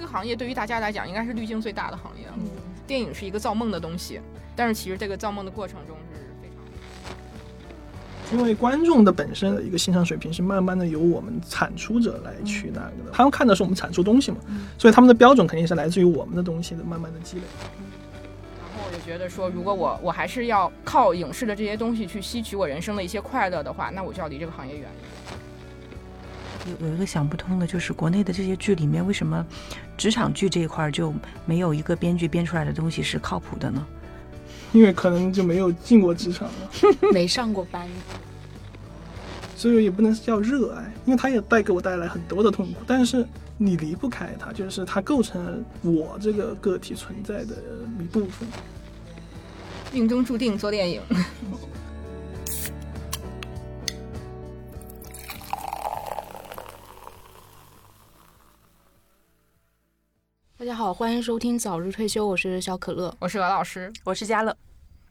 这个行业对于大家来讲，应该是滤镜最大的行业了。电影是一个造梦的东西，但是其实这个造梦的过程中是非常……因为观众的本身的一个欣赏水平是慢慢的由我们产出者来去那个的，他们看的是我们产出东西嘛，所以他们的标准肯定是来自于我们的东西的慢慢的积累。然后我就觉得说，如果我我还是要靠影视的这些东西去吸取我人生的一些快乐的话，那我就要离这个行业远一点。有有一个想不通的，就是国内的这些剧里面，为什么职场剧这一块就没有一个编剧编出来的东西是靠谱的呢？因为可能就没有进过职场了，没上过班，所以也不能叫热爱，因为它也带给我带来很多的痛苦。但是你离不开它，就是它构成了我这个个体存在的一部分。命中注定做电影。大家好，欢迎收听早日退休，我是小可乐，我是鹅老师，我是嘉乐，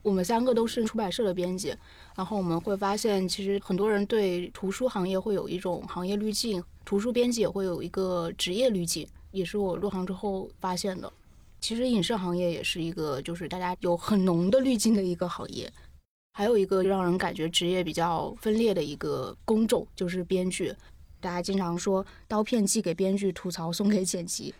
我们三个都是出版社的编辑。然后我们会发现，其实很多人对图书行业会有一种行业滤镜，图书编辑也会有一个职业滤镜，也是我入行之后发现的。其实影视行业也是一个，就是大家有很浓的滤镜的一个行业。还有一个让人感觉职业比较分裂的一个工种，就是编剧。大家经常说刀片寄给编剧，吐槽送给剪辑，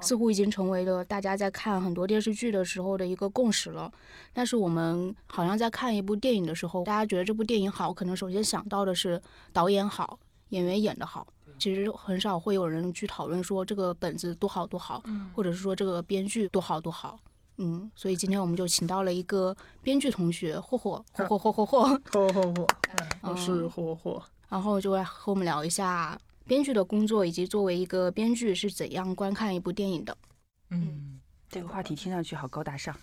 似乎已经成为了大家在看很多电视剧的时候的一个共识了。但是我们好像在看一部电影的时候，大家觉得这部电影好，可能首先想到的是导演好，演员演得好。其实很少会有人去讨论说这个本子多好多好，或者是说这个编剧多好多好。嗯，所以今天我们就请到了一个编剧同学，霍霍霍霍霍霍霍霍霍霍，我是霍霍。然后就来和我们聊一下编剧的工作，以及作为一个编剧是怎样观看一部电影的。嗯，这个话题听上去好高大上，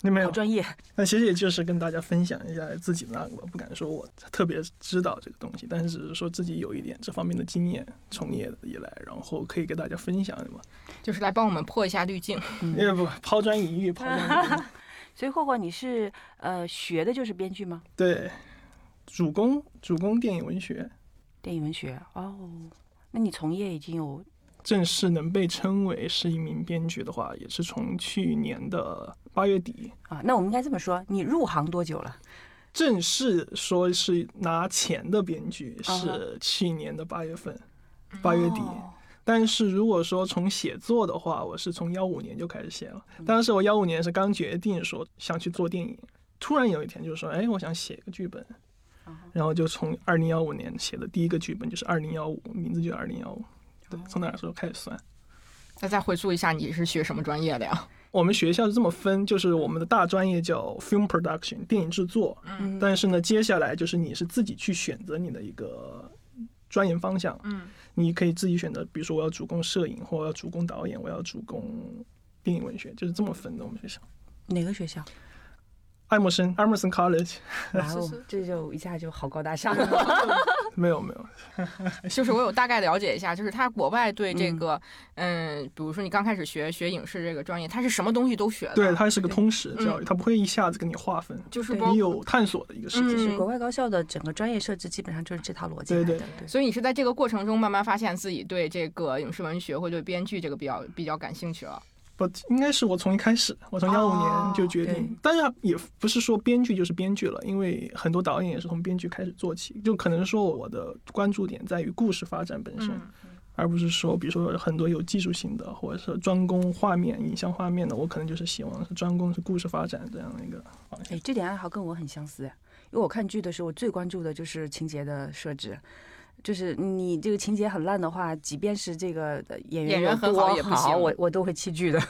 你没有专业。那其实也就是跟大家分享一下自己的那个，不敢说我特别知道这个东西，但是只是说自己有一点这方面的经验，从业以来，然后可以给大家分享嘛，就是来帮我们破一下滤镜。因为不抛砖引玉，抛砖引玉。所以霍霍，你是呃学的就是编剧吗？对。主攻主攻电影文学，电影文学哦，那你从业已经有正式能被称为是一名编剧的话，也是从去年的八月底啊。那我们应该这么说，你入行多久了？正式说是拿钱的编剧是去年的八月份，八月底。但是如果说从写作的话，我是从幺五年就开始写了。当时我幺五年是刚决定说想去做电影，突然有一天就说，哎，我想写个剧本。然后就从二零幺五年写的第一个剧本就是二零幺五，名字就二零幺五。对，从那时候开始算。那再回溯一下，你是学什么专业的呀？我们学校是这么分，就是我们的大专业叫 film production，电影制作。嗯。但是呢，接下来就是你是自己去选择你的一个专业方向。嗯。你可以自己选择，比如说我要主攻摄影，或我要主攻导演，我要主攻电影文学，就是这么分的。我们学校。哪个学校？爱默生，Emerson College，然后这就一下就好高大上了。没 有没有，就是我有大概了解一下，就是他国外对这个，嗯，比如说你刚开始学学影视这个专业，他是什么东西都学的。对，它是个通识教育，他不会一下子给你划分，就是你有探索的一个事情。是国外高校的整个专业设置基本上就是这套逻辑。对对对。所以你是在这个过程中慢慢发现自己对这个影视文学或对编剧这个比较比较感兴趣了。不，应该是我从一开始，我从幺五年就决定，当然也不是说编剧就是编剧了，因为很多导演也是从编剧开始做起，就可能说我的关注点在于故事发展本身，而不是说，比如说很多有技术性的，或者是专攻画面、影像画面的，我可能就是希望是专攻是故事发展这样的一个方向。哎，这点爱好跟我很相似，因为我看剧的时候，我最关注的就是情节的设置。就是你这个情节很烂的话，即便是这个演员演员很好也不行，我我都会弃剧的。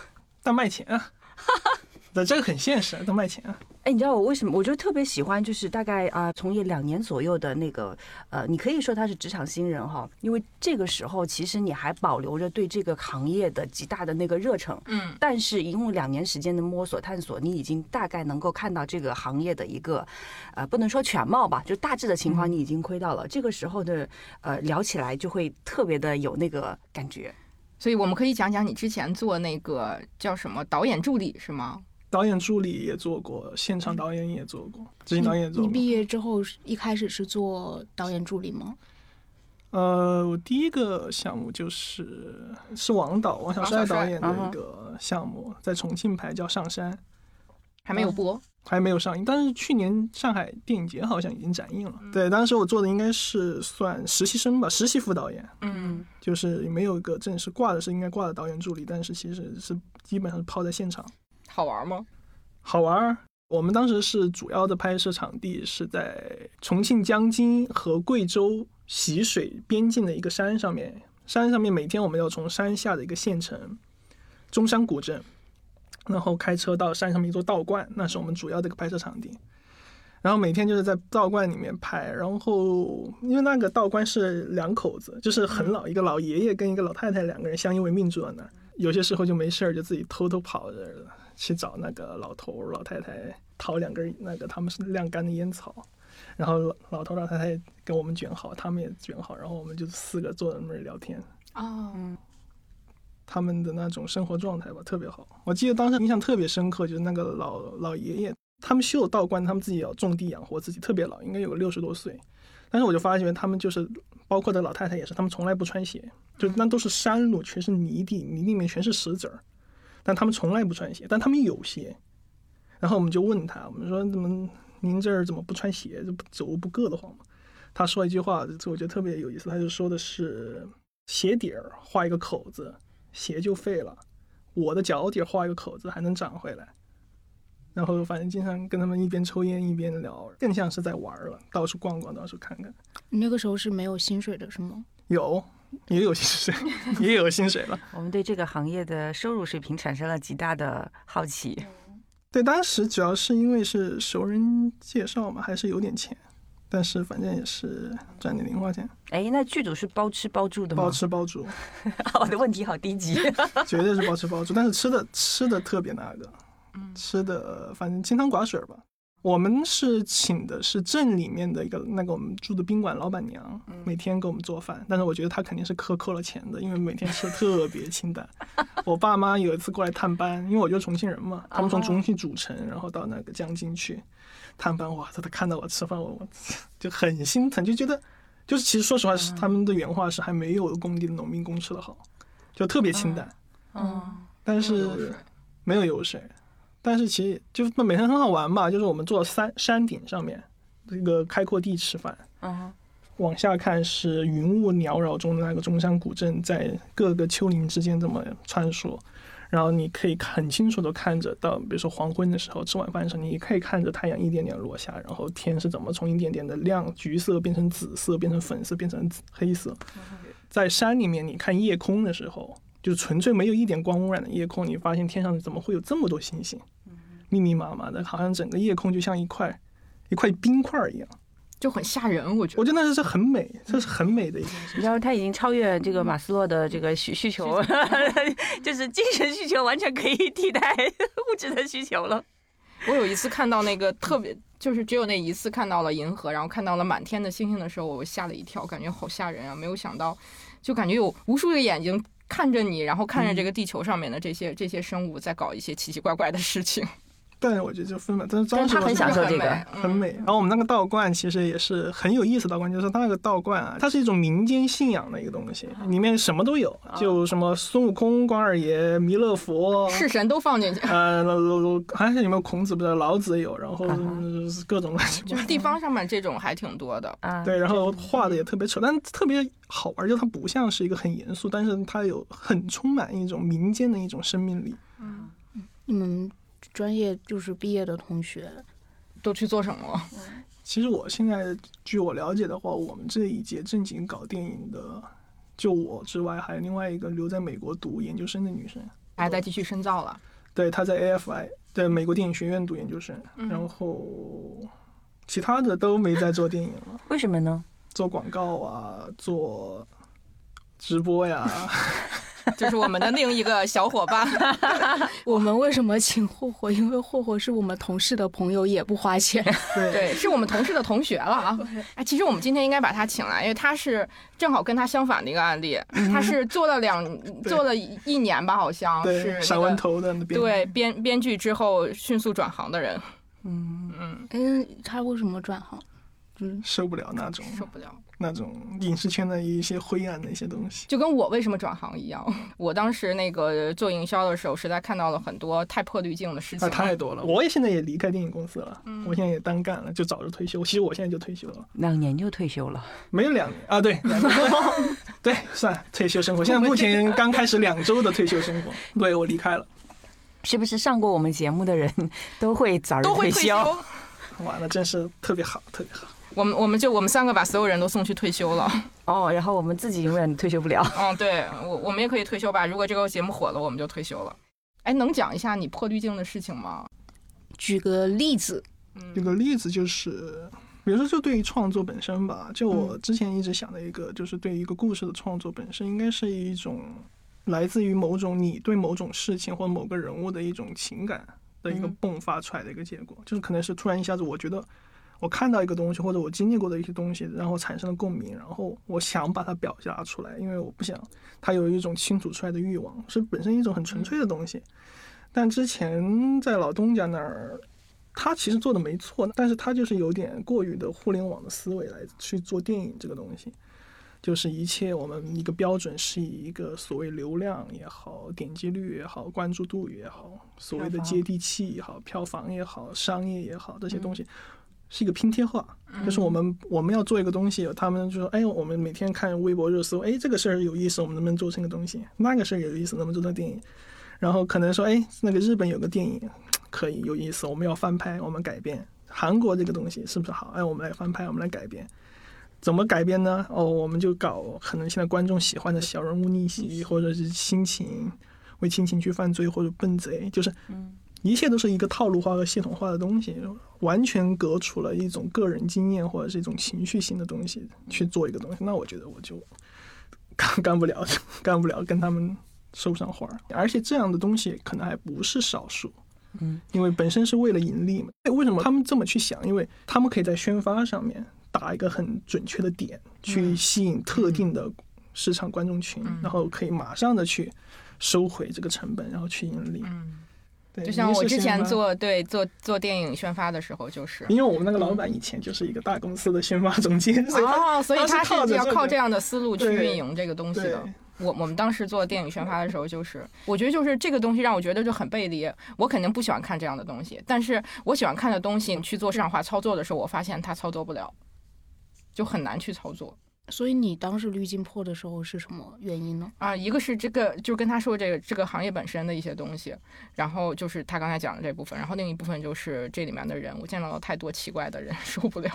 但卖钱啊，那这个很现实，都卖钱啊。哎，你知道我为什么？我就特别喜欢，就是大概啊，从业两年左右的那个，呃，你可以说他是职场新人哈，因为这个时候其实你还保留着对这个行业的极大的那个热忱，嗯，但是一共两年时间的摸索探索，你已经大概能够看到这个行业的一个，呃，不能说全貌吧，就大致的情况你已经窥到了。这个时候的，呃，聊起来就会特别的有那个感觉。所以我们可以讲讲你之前做那个叫什么导演助理是吗？导演助理也做过，现场导演也做过，执行导演做。你毕业之后一开始是做导演助理吗？呃，我第一个项目就是是王导王小帅导演的一个项目，在重庆拍叫《上山》，还没有播，还没有上映，但是去年上海电影节好像已经展映了。对，当时我做的应该是算实习生吧，实习副导演，嗯，就是没有一个正式挂的是应该挂的导演助理，但是其实是基本上是泡在现场。好玩吗？好玩。我们当时是主要的拍摄场地是在重庆江津和贵州习水边境的一个山上面，山上面每天我们要从山下的一个县城中山古镇，然后开车到山上面一座道观，那是我们主要的一个拍摄场地。然后每天就是在道观里面拍，然后因为那个道观是两口子，就是很老一个老爷爷跟一个老太太两个人相依为命住在那儿，有些时候就没事儿就自己偷偷跑着。去找那个老头老太太掏两根那个他们是晾干的烟草，然后老老头老太太给我们卷好，他们也卷好，然后我们就四个坐在那儿聊天。哦，他们的那种生活状态吧，特别好。我记得当时印象特别深刻，就是那个老老爷爷，他们修道观，他们自己要种地养活自己，特别老，应该有个六十多岁。但是我就发现他们就是，包括的老太太也是，他们从来不穿鞋，就那都是山路，全是泥地，泥地里面全是石子儿。但他们从来不穿鞋，但他们有鞋。然后我们就问他，我们说怎么您这儿怎么不穿鞋，就走路不硌得慌吗？他说一句话，这我觉得特别有意思。他就说的是鞋底儿画一个口子，鞋就废了；我的脚底画一个口子，还能长回来。然后反正经常跟他们一边抽烟一边聊，更像是在玩了，到处逛逛，到处看看。你那个时候是没有薪水的是吗？有。也有薪水，也有薪水了。我们对这个行业的收入水平产生了极大的好奇。对，当时主要是因为是熟人介绍嘛，还是有点钱，但是反正也是赚点零花钱。哎，那剧组是包吃包住的吗？包吃包住。我的问题好低级。绝对是包吃包住，但是吃的吃的特别那个，吃的反正清汤寡水吧。我们是请的是镇里面的一个那个我们住的宾馆老板娘，每天给我们做饭。但是我觉得她肯定是克扣了钱的，因为每天吃的特别清淡。我爸妈有一次过来探班，因为我就是重庆人嘛，他们从重庆主城，然后到那个江津去探班。哇，他看到我吃饭，我 我就很心疼，就觉得就是其实说实话是他们的原话是还没有工地的农民工吃的好，就特别清淡。嗯，但是没有油水。但是其实就那每天很好玩吧，就是我们坐山山顶上面，这个开阔地吃饭，嗯，往下看是云雾缭绕中的那个中山古镇，在各个丘陵之间这么穿梭，然后你可以很清楚的看着到，比如说黄昏的时候，吃晚饭的时候，你可以看着太阳一点点落下，然后天是怎么从一点点的亮橘色变成紫色，变成粉色，变成黑色，在山里面你看夜空的时候。就纯粹没有一点光污染的夜空，你发现天上怎么会有这么多星星？密密麻麻的，好像整个夜空就像一块一块冰块一样，就很吓人。我觉得，我觉得那是很美，这是很美的一件事。然后他已经超越这个马斯洛的这个需需求，就是精神需求完全可以替代物质的需求了。我有一次看到那个特别，就是只有那一次看到了银河，然后看到了满天的星星的时候，我吓了一跳，感觉好吓人啊！没有想到，就感觉有无数个眼睛。看着你，然后看着这个地球上面的这些这些生物在搞一些奇奇怪怪的事情。但是我觉得就分吧，但是他很享受这个，很美。然后我们那个道观其实也是很有意思。道观就是它那个道观啊，它是一种民间信仰的一个东西，里面什么都有，就什么孙悟空、关二爷、弥勒佛，是神都放进去。呃，好像是有没有孔子不知道，老子有，然后各种就是地方上面这种还挺多的。对，然后画的也特别丑，但特别好玩，就它不像是一个很严肃，但是它有很充满一种民间的一种生命力。嗯，你们。专业就是毕业的同学都去做什么了？其实我现在据我了解的话，我们这一届正经搞电影的，就我之外，还有另外一个留在美国读研究生的女生，还在继续深造了。对，她在 AFI，在美国电影学院读研究生。然后其他的都没在做电影了。为什么呢？做广告啊，做直播呀。就是我们的另一个小伙伴。我们为什么请霍霍？因为霍霍是我们同事的朋友，也不花钱。对，是我们同事的同学了啊。哎，其实我们今天应该把他请来，因为他是正好跟他相反的一个案例。他是做了两做了一年吧，好像是闪文头的对编编剧之后迅速转行的人。嗯嗯。哎，他为什么转行？受不了那种，受不了。那种影视圈的一些灰暗的一些东西。就跟我为什么转行一样，我当时那个做营销的时候，实在看到了很多太破滤镜的事情啊，太多了！我也现在也离开电影公司了，嗯我现在也单干了，就早就退休。其实我现在就退休了，两年就退休了。没有两年啊，对，两年 对，算退休生活。现在目前刚开始两周的退休生活，对我离开了。是不是上过我们节目的人都会早日都会退休。哇，那真是特别好，特别好。我们我们就我们三个把所有人都送去退休了。哦，然后我们自己永远退休不了。嗯，对我我们也可以退休吧。如果这个节目火了，我们就退休了。哎，能讲一下你破滤镜的事情吗？举个例子，举个例子就是，比如说就对于创作本身吧，就我之前一直想的一个，就是对于一个故事的创作本身，应该是一种来自于某种你对某种事情或某个人物的一种情感的一个嗯迸发出来的一个结果，就是可能是突然一下子我觉得。我看到一个东西，或者我经历过的一些东西，然后产生了共鸣，然后我想把它表达出来，因为我不想它有一种倾吐出来的欲望，是本身一种很纯粹的东西。但之前在老东家那儿，他其实做的没错，但是他就是有点过于的互联网的思维来去做电影这个东西，就是一切我们一个标准是以一个所谓流量也好、点击率也好、关注度也好、所谓的接地气也好、票房也好、商业也好这些东西。是一个拼贴画，就是我们我们要做一个东西，他们就说，哎，我们每天看微博热搜，哎，这个事儿有意思，我们能不能做成个东西？那个事儿有意思，能不能做成电影？然后可能说，哎，那个日本有个电影可以有意思，我们要翻拍，我们改编。韩国这个东西是不是好？哎，我们来翻拍，我们来改编。怎么改编呢？哦，我们就搞可能现在观众喜欢的小人物逆袭，或者是亲情为亲情去犯罪，或者笨贼，就是一切都是一个套路化和系统化的东西，完全革除了一种个人经验或者是一种情绪性的东西去做一个东西。那我觉得我就干干不了，干不了，跟他们收不上花儿。而且这样的东西可能还不是少数。嗯，因为本身是为了盈利嘛。为什么他们这么去想？因为他们可以在宣发上面打一个很准确的点，去吸引特定的市场观众群，然后可以马上的去收回这个成本，然后去盈利。嗯，对，就像我之前。做对做做电影宣发的时候，就是因为我们那个老板以前就是一个大公司的宣发总监，所以他哦，所以他是要靠这个靠这样的思路去运营这个东西的。我我们当时做电影宣发的时候，就是我觉得就是这个东西让我觉得就很背离。我肯定不喜欢看这样的东西，但是我喜欢看的东西去做市场化操作的时候，我发现它操作不了，就很难去操作。所以你当时滤镜破的时候是什么原因呢？啊，一个是这个，就跟他说这个这个行业本身的一些东西，然后就是他刚才讲的这部分，然后另一部分就是这里面的人，我见到了太多奇怪的人，受不了。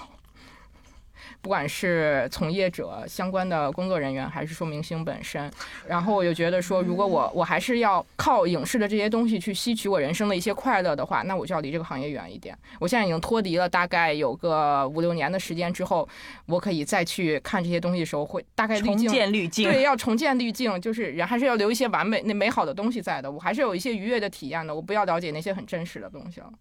不管是从业者、相关的工作人员，还是说明星本身，然后我就觉得说，如果我我还是要靠影视的这些东西去吸取我人生的一些快乐的话，那我就要离这个行业远一点。我现在已经脱离了大概有个五六年的时间之后，我可以再去看这些东西的时候，会大概滤重建滤镜，对，要重建滤镜，就是人还是要留一些完美、那美好的东西在的。我还是有一些愉悦的体验的，我不要了解那些很真实的东西了。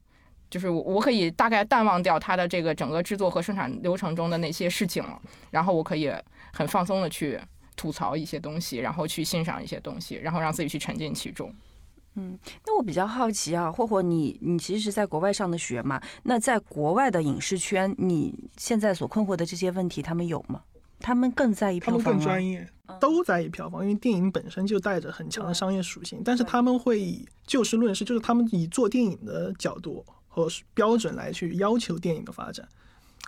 就是我，我可以大概淡忘掉它的这个整个制作和生产流程中的那些事情了，然后我可以很放松的去吐槽一些东西，然后去欣赏一些东西，然后让自己去沉浸其中。嗯那我比较好奇啊，霍霍，你你其实是在国外上的学嘛？那在国外的影视圈，你现在所困惑的这些问题，他们有吗？他们更在意票房吗？更专业，都在意票房，因为电影本身就带着很强的商业属性。但是他们会以就事论事，就是他们以做电影的角度和标准来去要求电影的发展。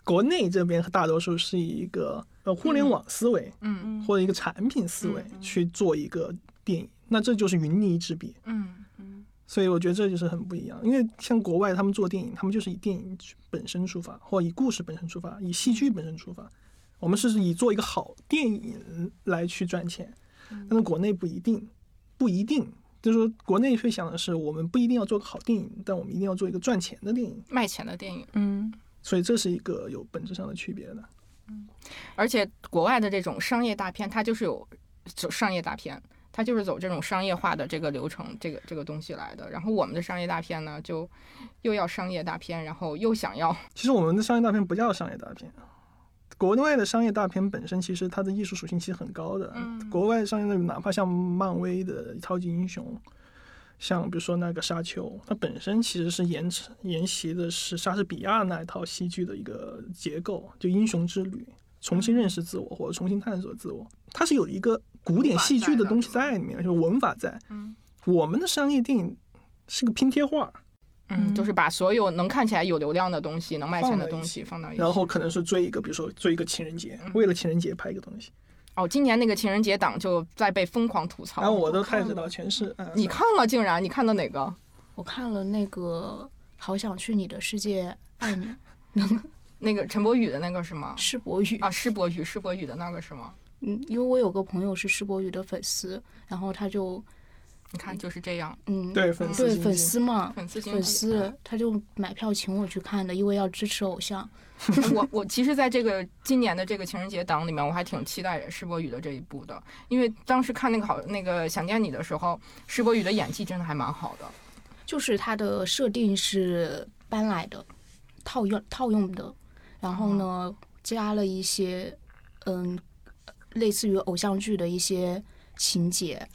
国内这边大多数是以一个呃互联网思维，嗯嗯或者一个产品思维去做一个电影，那这就是云泥之别。嗯嗯所以我觉得这就是很不一样，因为像国外他们做电影，他们就是以电影本身出发，或以故事本身出发，以戏剧本身出发。我们是以做一个好电影来去赚钱，但是国内不一定，不一定。就是说，国内会想的是，我们不一定要做个好电影，但我们一定要做一个赚钱的电影。卖钱的电影，嗯，所以这是一个有本质上的区别的。嗯而且国外的这种商业大片，它就是有走商业大片，它就是走这种商业化的这个流程，这个这个东西来的。然后我们的商业大片呢，就又要商业大片，然后又想要其实我们的商业大片不叫商业大片，国内的商业大片本身其实它的艺术属性其实很高的。嗯国外商业的哪怕像漫威的超级英雄，像比如说那个沙丘，它本身其实是沿承沿袭的是莎士比亚那一套戏剧的一个结构，就英雄之旅。重新认识自我或者重新探索自我，它是有一个古典戏剧的东西在里面，就是文法在。嗯我们的商业电影是个拼贴画，嗯，就是把所有能看起来有流量的东西、能卖钱的东西放到一起。然后可能是追一个，比如说追一个情人节，为了情人节拍一个东西。哦，今年那个情人节档就在被疯狂吐槽。然后我都看太知道，全是嗯你看了竟然？你看到哪个？我看了那个《好想去你的世界爱你》，那个陈柏宇的那个是吗？施柏宇啊，施柏宇，施柏宇的那个是吗？嗯，因为我有个朋友是施柏宇的粉丝，然后他就你看就是这样，嗯，对粉丝对粉丝嘛，粉粉丝粉丝他就买票请我去看的，因为要支持偶像。我我其实在这个今年的这个情人节档里面，我还挺期待施柏宇的这一部的，因为当时看那个好那个想见你的时候，施柏宇的演技真的还蛮好的。就是他的设定是搬来的，套用套用的，然后呢加了一些嗯类似于偶像剧的一些情节，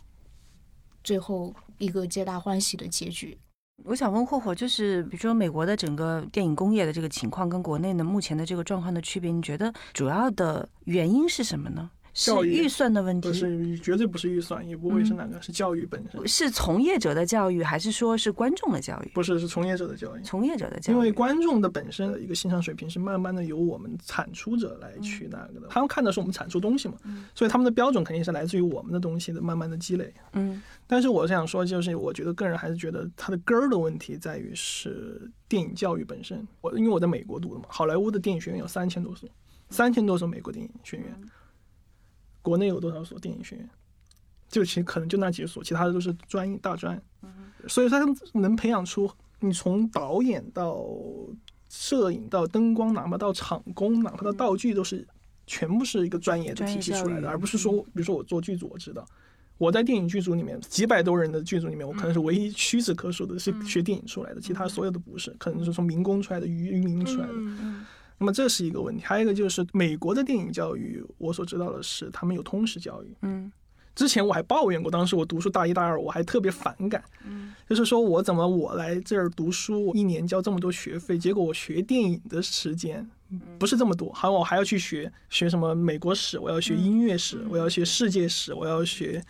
最后一个皆大欢喜的结局。我想问霍霍，就是比如说美国的整个电影工业的这个情况跟国内呢目前的这个状况的区别，你觉得主要的原因是什么呢？是预算的问题，不是绝对不是预算，也不会是哪个，是教育本身，是从业者的教育，还是说是观众的教育？不是是从业者的教育。从业者的教育，因为观众的本身的一个欣赏水平是慢慢的由我们产出者来去那个的，他们看的是我们产出东西嘛，所以他们的标准肯定是来自于我们的东西的慢慢的积累。嗯。但是我想说，就是我觉得个人还是觉得它的根儿的问题在于是电影教育本身。我因为我在美国读的嘛，好莱坞的电影学院有三千多所，三千多所美国电影学院，国内有多少所电影学院？就其实可能就那几所，其他的都是专业大专。所以他能培养出你从导演到摄影到灯光，哪怕到场工，哪怕到道具，都是全部是一个专业的体系出来的，而不是说，比如说我做剧组，我知道。我在电影剧组里面，几百多人的剧组里面，我可能是唯一屈指可数的是学电影出来的，其他所有的不是，可能是从民工出来的、渔渔民出来的。嗯那么这是一个问题，还有一个就是美国的电影教育，我所知道的是他们有通识教育。嗯。之前我还抱怨过，当时我读书大一大二，我还特别反感，嗯。就是说我怎么我来这儿读书，我一年交这么多学费，结果我学电影的时间不是这么多，还我还要去学学什么美国史，我要学音乐史，我要学。世界史，我要学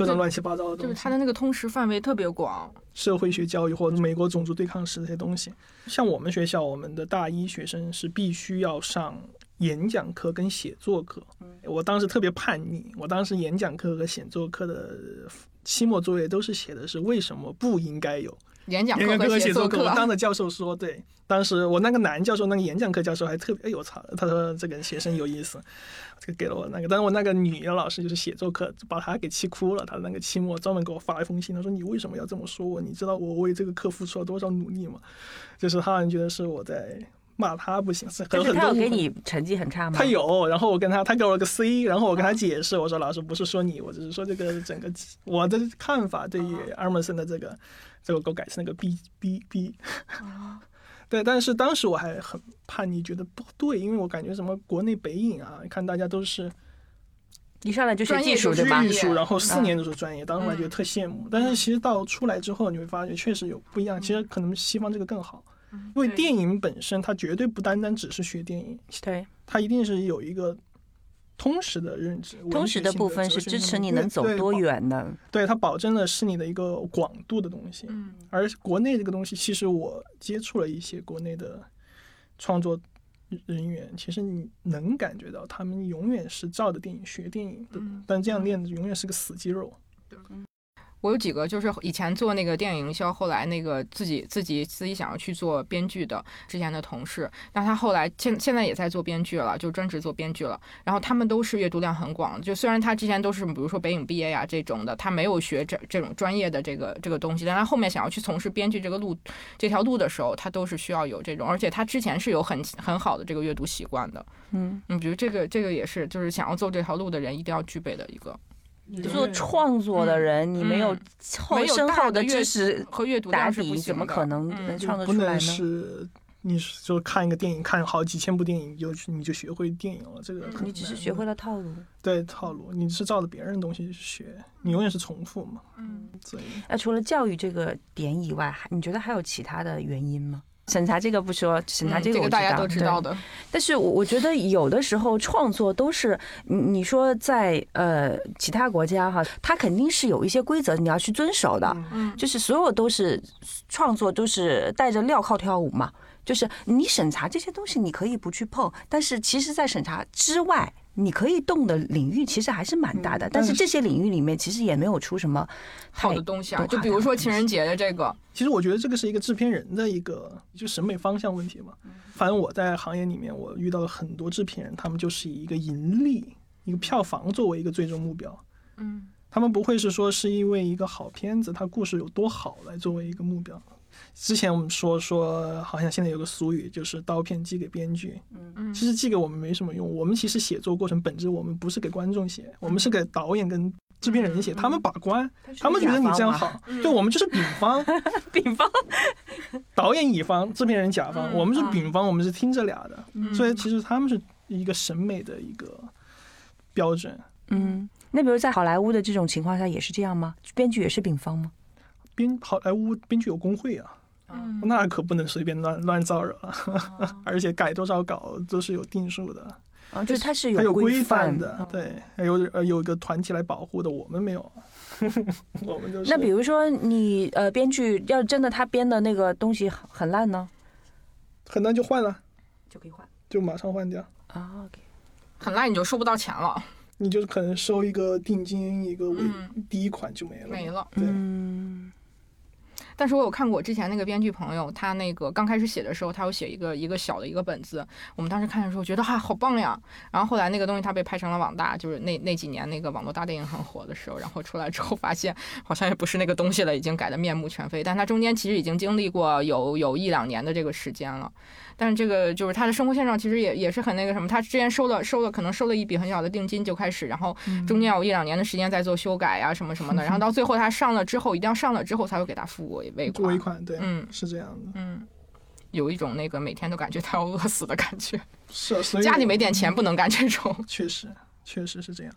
各种乱七八糟的东西就是它。的那个通识范围特别广。社会学教育或者美国种族对抗史这些东西。像我们学校，我们的大一学生是必须要上演讲课跟写作课。我当时特别叛逆，我当时演讲课和写作课的期末作业都是写的是为什么不应该有演讲课和作和写作课。我 当着教授说，对，当时我那个男教授，那个演讲课教授还特别，哎呦我操，他说这个学生有意思，这个给了我那个，但是我那个女的老师就是写作课，把他给气哭了，他那个期末专门给我发了一封信，他说你为什么要这么说我？你知道我为这个课付出了多少努力吗？就是他好像觉得是我在骂他不行，是他有给很很多误会你成绩很差吗？他有，然后我跟他，他给我了个 C，然后我跟他解释，我说老师不是说你，我只是说这个整个我的看法对于阿尔默森的这个，这个给我改成那个 B B B，对，但是当时我还很叛逆，觉得不对，因为我感觉什么国内北影啊，看大家都是一上来就学专业技术对吧就是专？艺术，然后四嗯年都是专业，当时我还觉得特羡慕。但是其实到出来之后，你会发觉确实有不一样，其实可能西方这个更好，因为电影本身它绝对不单单只是学电影，对，它一定是有一个通识的认知。通识的部分是支持你能走多远，远的。对它保证的是你的一个广度的东西。嗯，而国内这个东西，其实我接触了一些国内的创作人员，其实你能感觉到他们永远是照着电影学电影的，嗯但这样练的永远是个死肌肉。我有几个就是以前做那个电影营销，后来那个自己自己自己想要去做编剧的之前的同事，那他后来现现在也在做编剧了，就专职做编剧了。然后他们都是阅读量很广，就虽然他之前都是比如说北影毕业呀这种的，他没有学这这种专业的这个这个东西，但他后面想要去从事编剧这个路这条路的时候，他都是需要有这种，而且他之前是有很很好的这个阅读习惯的。嗯，你，比如这个这个也是就是想要走这条路的人一定要具备的一个做创作的人，你没有嗯后没有深厚的阅知识和阅读打底，怎么可能嗯能创作出来呢？是你就看一个电影，看好几千部电影，就你就学会电影了。这个很你只是学会了套路。对套路，你是照着别人的东西去学，你永远是重复嘛。嗯。所以那除了教育这个点以外，还你觉得还有其他的原因吗？审查这个不说，审查嗯这个大家都知道的。但是我我觉得有的时候创作都是你你说在呃其他国家哈，它肯定是有一些规则你要去遵守的，嗯就是所有都是创作都是带着镣铐跳舞嘛，就是你审查这些东西你可以不去碰，但是其实在审查之外。你可以动的领域其实还是蛮大的，但是这些领域里面其实也没有出什么好的东西啊，就比如说情人节的这个，其实我觉得这个是一个制片人的一个就审美方向问题嘛。反正我在行业里面，我遇到了很多制片人，他们就是以一个盈利、一个票房作为一个最终目标。嗯，他们不会是说是因为一个好片子，它故事有多好来作为一个目标。之前我们说说，好像现在有个俗语，就是刀片寄给编剧。嗯。其实寄给我们没什么用。我们其实写作过程本质，我们不是给观众写，我们是给导演跟制片人写，他们把关，他们觉得你这样好，对我们就是丙方，丙方，导演乙方，制片人甲方，嗯。我们是丙方，我们是听这俩的，嗯。所以其实他们是一个审美的一个标准。嗯，那比如在好莱坞的这种情况下也是这样吗？编剧也是丙方吗？编好莱坞编剧有工会啊，嗯那可不能随便乱乱造惹了，而且改多少稿都是有定数的，啊，就是它是有规范范的，对，还有呃有一个团体来保护的，我们没有，我们就是那比如说你呃，编剧要真的他编的那个东西很很烂呢，很烂就换了，就可以换就马上换掉。啊。OK，很烂你就收不到钱了，你就可能收一个定金，一个尾、嗯第一款就没了，没了。对，嗯但是我有看过我之前那个编剧朋友，他那个刚开始写的时候，他有写一个一个小的一个本子，我们当时看的时候觉得哈好棒呀。然后后来那个东西他被拍成了网大，就是那那几年那个网络大电影很火的时候，然后出来之后发现好像也不是那个东西了，已经改的面目全非。但他中间其实已经经历过有有一两年的这个时间了。但是这个就是他的生活现状其实也也是很那个什么，他之前收了收了可能收了一笔很小的定金就开始，然后中间有一两年的时间在做修改呀、什么什么的，然后到最后他上了之后，一定要上了之后才会给他付尾尾款尾。款，对，嗯是这样的，嗯，有一种那个每天都感觉他要饿死的感觉。是啊，所以家里没点钱不能干这种。确实确实是这样，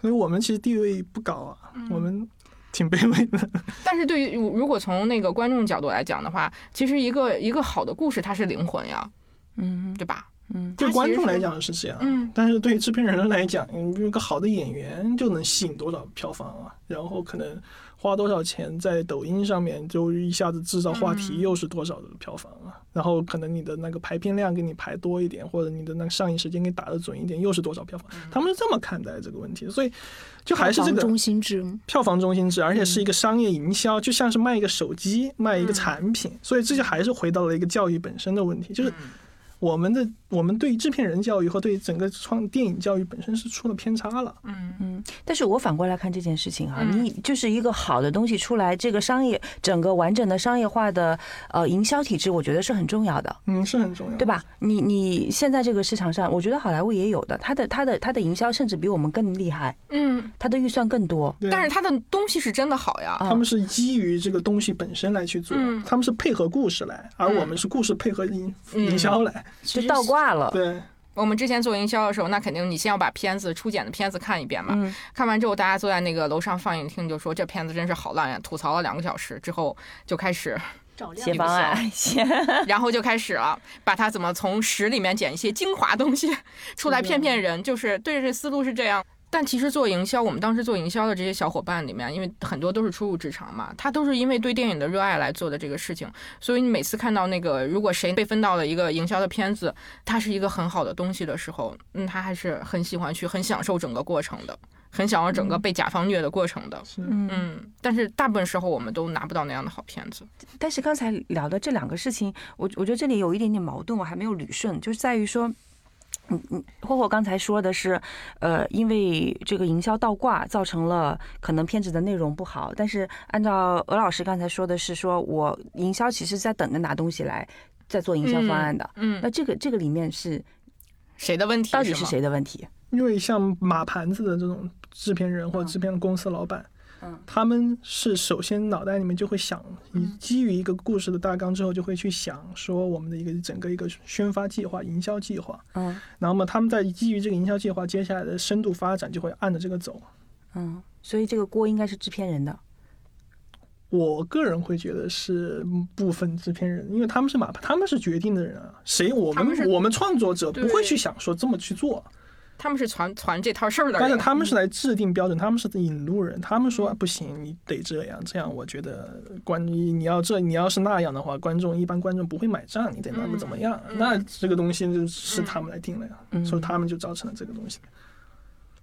所以我们其实地位不高啊，嗯我们挺卑微的，但是对于如如果从那个观众角度来讲的话，其实一个一个好的故事它是灵魂呀，嗯对吧？嗯对观众来讲是这样，嗯但是对于制片人来讲，你比如个好的演员就能吸引多少票房啊，然后可能花多少钱在抖音上面，就一下子制造话题，嗯。又是多少的票房啊，然后可能你的那个排片量给你排多一点，或者你的那个上映时间给打的准一点，又是多少票房，他们是这么看待这个问题，所以就还是这个中心制，票房中心制，而且是一个商业营销，就像是卖一个手机、卖一个产品，所以这就还是回到了一个教育本身的问题，就是我们的我们对制片人教育和对整个创电影教育本身是出了偏差了。嗯嗯，但是我反过来看这件事情哈，嗯你就是一个好的东西出来，这个商业整个完整的商业化的呃营销体制，我觉得是很重要的。嗯，是很重要，对？吧？你你现在这个市场上，我觉得好莱坞也有的，它的它的它的营销甚至比我们更厉害，嗯，它的预算更多。但是它的东西是真的好呀。啊他们是基于这个东西本身来去做，嗯他们是配合故事来，而我们是故事配合营、嗯营销来。就倒挂了，对，我们之前做营销的时候，那肯定你先要把片子初剪的片子看一遍嘛。嗯看完之后，大家坐在那个楼上放映厅就说这片子真是好烂呀，吐槽了两个小时之后就开始，写方案，写然后就开始了，把它怎么从屎里面捡一些精华东西出来骗骗人，就是对这思路是这样。但其实做营销，我们当时做营销的这些小伙伴里面，因为很多都是初入职场嘛，他都是因为对电影的热爱来做的这个事情。所以你每次看到那个，如果谁被分到了一个营销的片子，它是一个很好的东西的时候，嗯，他还是很喜欢去，很享受整个过程的，很享受整个被甲方虐的过程的。嗯。嗯，但是大部分时候我们都拿不到那样的好片子。但是刚才聊的这两个事情，我我觉得这里有一点点矛盾，我还没有捋顺，就是在于说。嗯嗯，霍霍刚才说的是，呃，因为这个营销倒挂造成了可能片子的内容不好，但是按照鹅老师刚才说的是，说我营销其实在等着拿东西来，在做营销方案的。嗯，那这个这个里面是谁的问题？到底是？谁的问题？因为像马盘子的这种制片人或者制片公司老板，嗯他们是首先脑袋里面就会想，你基于一个故事的大纲之后，就会去想说我们的一个整个一个宣发计划、营销计划，嗯然后嘛他们在基于这个营销计划接下来的深度发展，就会按着这个走。嗯，所以这个锅应该是制片人的。我个人会觉得是部分制片人，因为他们是马，他们是决定的人啊。谁我们们我们创作者不会去想说这么去做，他们是传传这套事儿的人，但是他们是来制定标准，他们是引路人，他们嗯说不行，你得这样，这样我觉得观你你要这你要是那样的话，观众一般观众不会买账，你得那么怎么样？嗯。那这个东西就是他们来定了呀，嗯所以他们就造成了这个东西。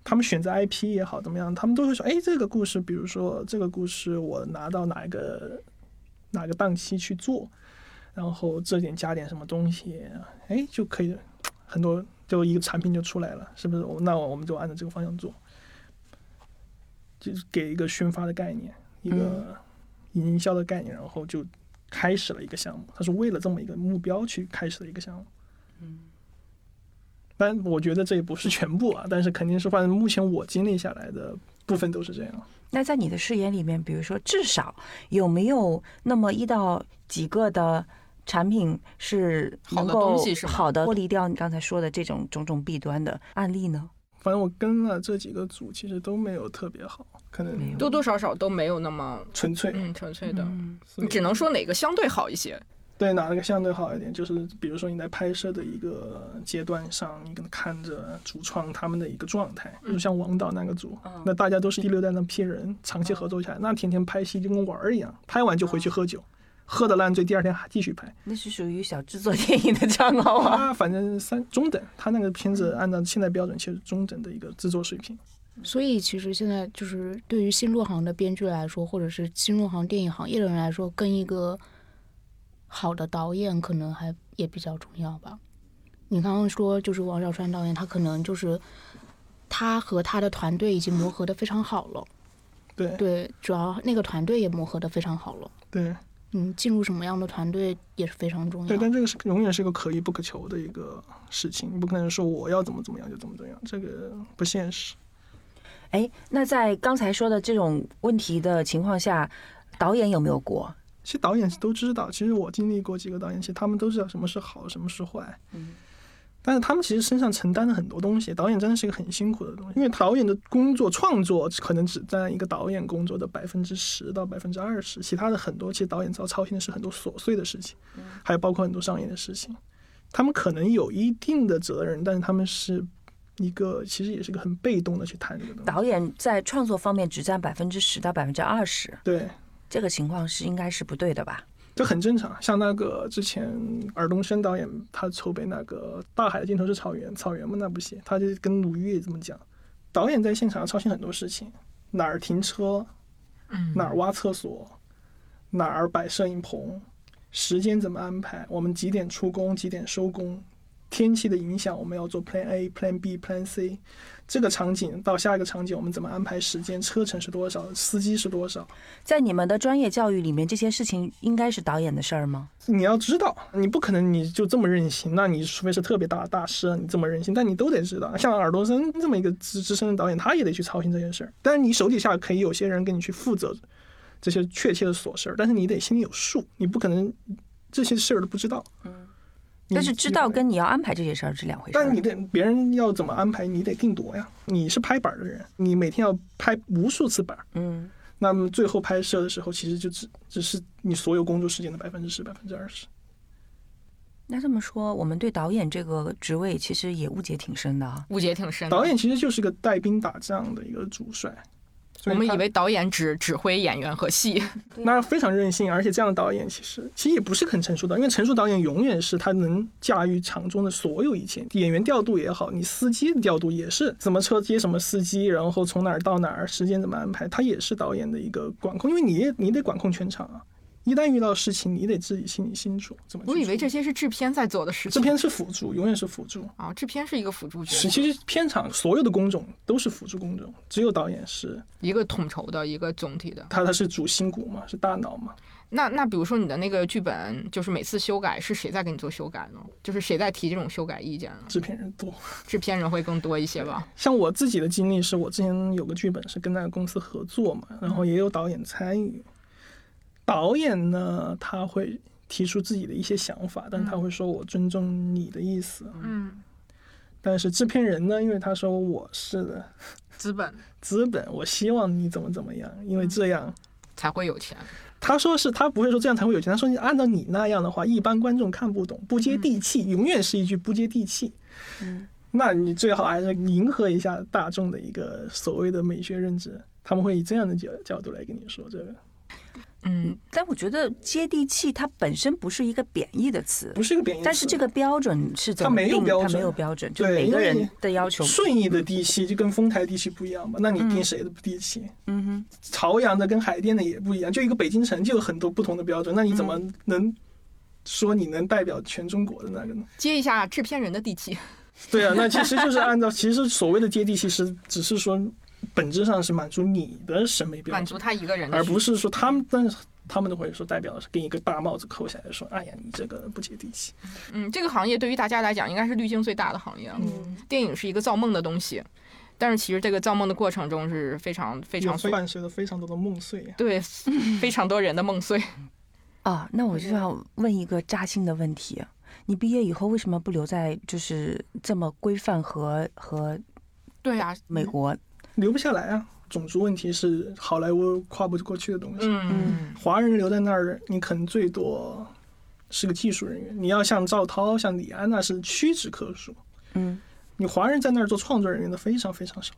他们选择 IP 也好，怎么样，他们都会说，哎，这个故事，比如说这个故事，我拿到哪一个哪个档期去做，然后这点加点什么东西，哎，就可以很多就一个产品就出来了，是不是？那我们就按照这个方向做，就是给一个宣发的概念，一个营销的概念，然后就开始了一个项目。他是为了这么一个目标去开始的一个项目。嗯，但我觉得这也不是全部啊，但是肯定是，反正目前我经历下来的部分都是这样。那在你的视野里面，比如说至少有没有那么一到几个的产品是好的能够东西是好的脱离掉你刚才说的这种种种弊端的案例呢？反正我跟了这几个组，其实都没有特别好，可能多多少少都没有那么纯粹。嗯纯粹的，嗯你只能说哪个相对好一些。对哪个相对好一点？就是比如说你在拍摄的一个阶段上，你可能看着主创他们的一个状态，嗯就像王导那个组，嗯那大家都是第六代那批人，长期合作下来，那天天拍戏就跟玩儿一样，拍完就回去喝酒，喝的烂醉，第二天还继续拍。那是属于小制作电影的账号啊。他反正三中等，他那个片子按照现在标准，其实中等的一个制作水平。所以其实现在就是对于新入行的编剧来说，或者是新入行电影行业的人来说，跟一个好的导演可能还也比较重要吧。你刚刚说就是王小川导演，他可能就是他和他的团队已经磨合的非常好了，对对，主要那个团队也磨合的非常好了。对嗯，进入什么样的团队也是非常重要。对，但这个是永远是一个可遇不可求的一个事情，你不可能说我要怎么怎么样就怎么怎么样，这个不现实。哎，那在刚才说的这种问题的情况下，导演有没有过？其实导演都知道，其实我经历过几个导演，其实他们都知道什么是好，什么是坏。嗯。但是他们其实身上承担了很多东西，导演真的是一个很辛苦的东西，因为导演的工作创作可能只占一个导演工作的百分之十到百分之二十，其他的很多其实导演要操心的是很多琐碎的事情，还有包括很多商业的事情。他们可能有一定的责任，但是他们是一个其实也是个很被动的去谈这个东西。导演在创作方面只占百分之十到百分之二十，对，这个情况是应该是不对的吧？这很正常。像那个之前尔冬升导演，他筹备那个《大海的尽头是草原》，草原嘛那部戏，他就跟鲁豫也这么讲，导演在现场要操心很多事情，哪儿停车，嗯哪儿挖厕所，哪儿摆摄影棚，时间怎么安排，我们几点出工，几点收工，天气的影响，我们要做 Plan A、Plan B、Plan C。这个场景到下一个场景，我们怎么安排时间？车程是多少？司机是多少？在你们的专业教育里面，这些事情应该是导演的事儿吗？你要知道，你不可能你就这么任性，那你除非是特别大的大师，你这么任性，但你都得知道，像尔冬升这么一个资资深的导演，他也得去操心这些事儿。但是你手底下可以有些人给你去负责这些确切的琐事儿，但是你得心里有数，你不可能这些事儿都不知道。嗯，但是知道跟你要安排这些事儿是两回事儿。但你得别人要怎么安排，你得定夺呀。你是拍板的人，你每天要拍无数次板，嗯，那么最后拍摄的时候，其实就只只是你所有工作时间的百分之十、百分之二十。那这么说，我们对导演这个职位其实也误解挺深的啊。误解挺深的。导演其实就是个带兵打仗的一个主帅，我们以为导演只指挥演员和戏，那非常任性，而且这样的导演其实其实也不是很成熟的，因为成熟导演永远是他能驾驭场中的所有一切，演员调度也好，你司机的调度也是怎么车接什么司机，然后从哪儿到哪儿，时间怎么安排，他也是导演的一个管控，因为你也你得管控全场啊。一旦遇到事情，你得自己心里清楚怎么。我以为这些是制片在做的事情。制片是辅助，永远是辅助。啊，制片是一个辅助角是，色，其实片场所有的工种都是辅助工种，只有导演是一个统筹的一个总体的。他他是主心骨嘛，是大脑嘛。那那比如说你的那个剧本，就是每次修改是谁在给你做修改呢？就是谁在提这种修改意见呢？制片人多，制片人会更多一些吧？像我自己的经历是我之前有个剧本是跟那个公司合作嘛，然后也有导演参与。导演呢，他会提出自己的一些想法，但是他会说我尊重你的意思。嗯，但是制片人呢，因为他说我是资本。资本，我希望你怎么怎么样，因为这样才会有钱。他说是他不会说这样才会有钱，他说你按照你那样的话，一般观众看不懂，不接地气，永远是一句不接地气。嗯，那你最好还是迎合一下大众的一个所谓的美学认知，他们会以这样的角角度来跟你说这个，嗯，但我觉得接地气它本身不是一个贬义的词，不是一个贬义词。但是这个标准是怎么定？它没有标准没有标准，就每个人的要求。顺义的地气就跟丰台地气不一样嘛，那你定谁的地气？嗯哼，朝阳的跟海淀的也不一样，就一个北京城就有很多不同的标准，那你怎么能说你能代表全中国的那个呢？接一下制片人的地气。对啊，那其实就是按照，其实所谓的接地气是只是说本质上是满足你的审美标准满足，他一个人的而不是说他们，但是他们都会说代表是给你一个大帽子扣下来说，哎呀，你这个不接地气。嗯，这个行业对于大家来讲应该是滤镜最大的行业。嗯，电影是一个造梦的东西，但是其实这个造梦的过程中是非常非常，伴随着非常多的梦碎。对，非常多人的梦碎。啊，那我就要问一个扎心的问题：你毕业以后为什么不留在就是这么规范和和对啊，美国？留不下来啊，种族问题是好莱坞跨不过去的东西。嗯，华人留在那儿，你可能最多是个技术人员。你要像赵涛、像李安，那是屈指可数。嗯你华人在那儿做创作人员的非常非常少，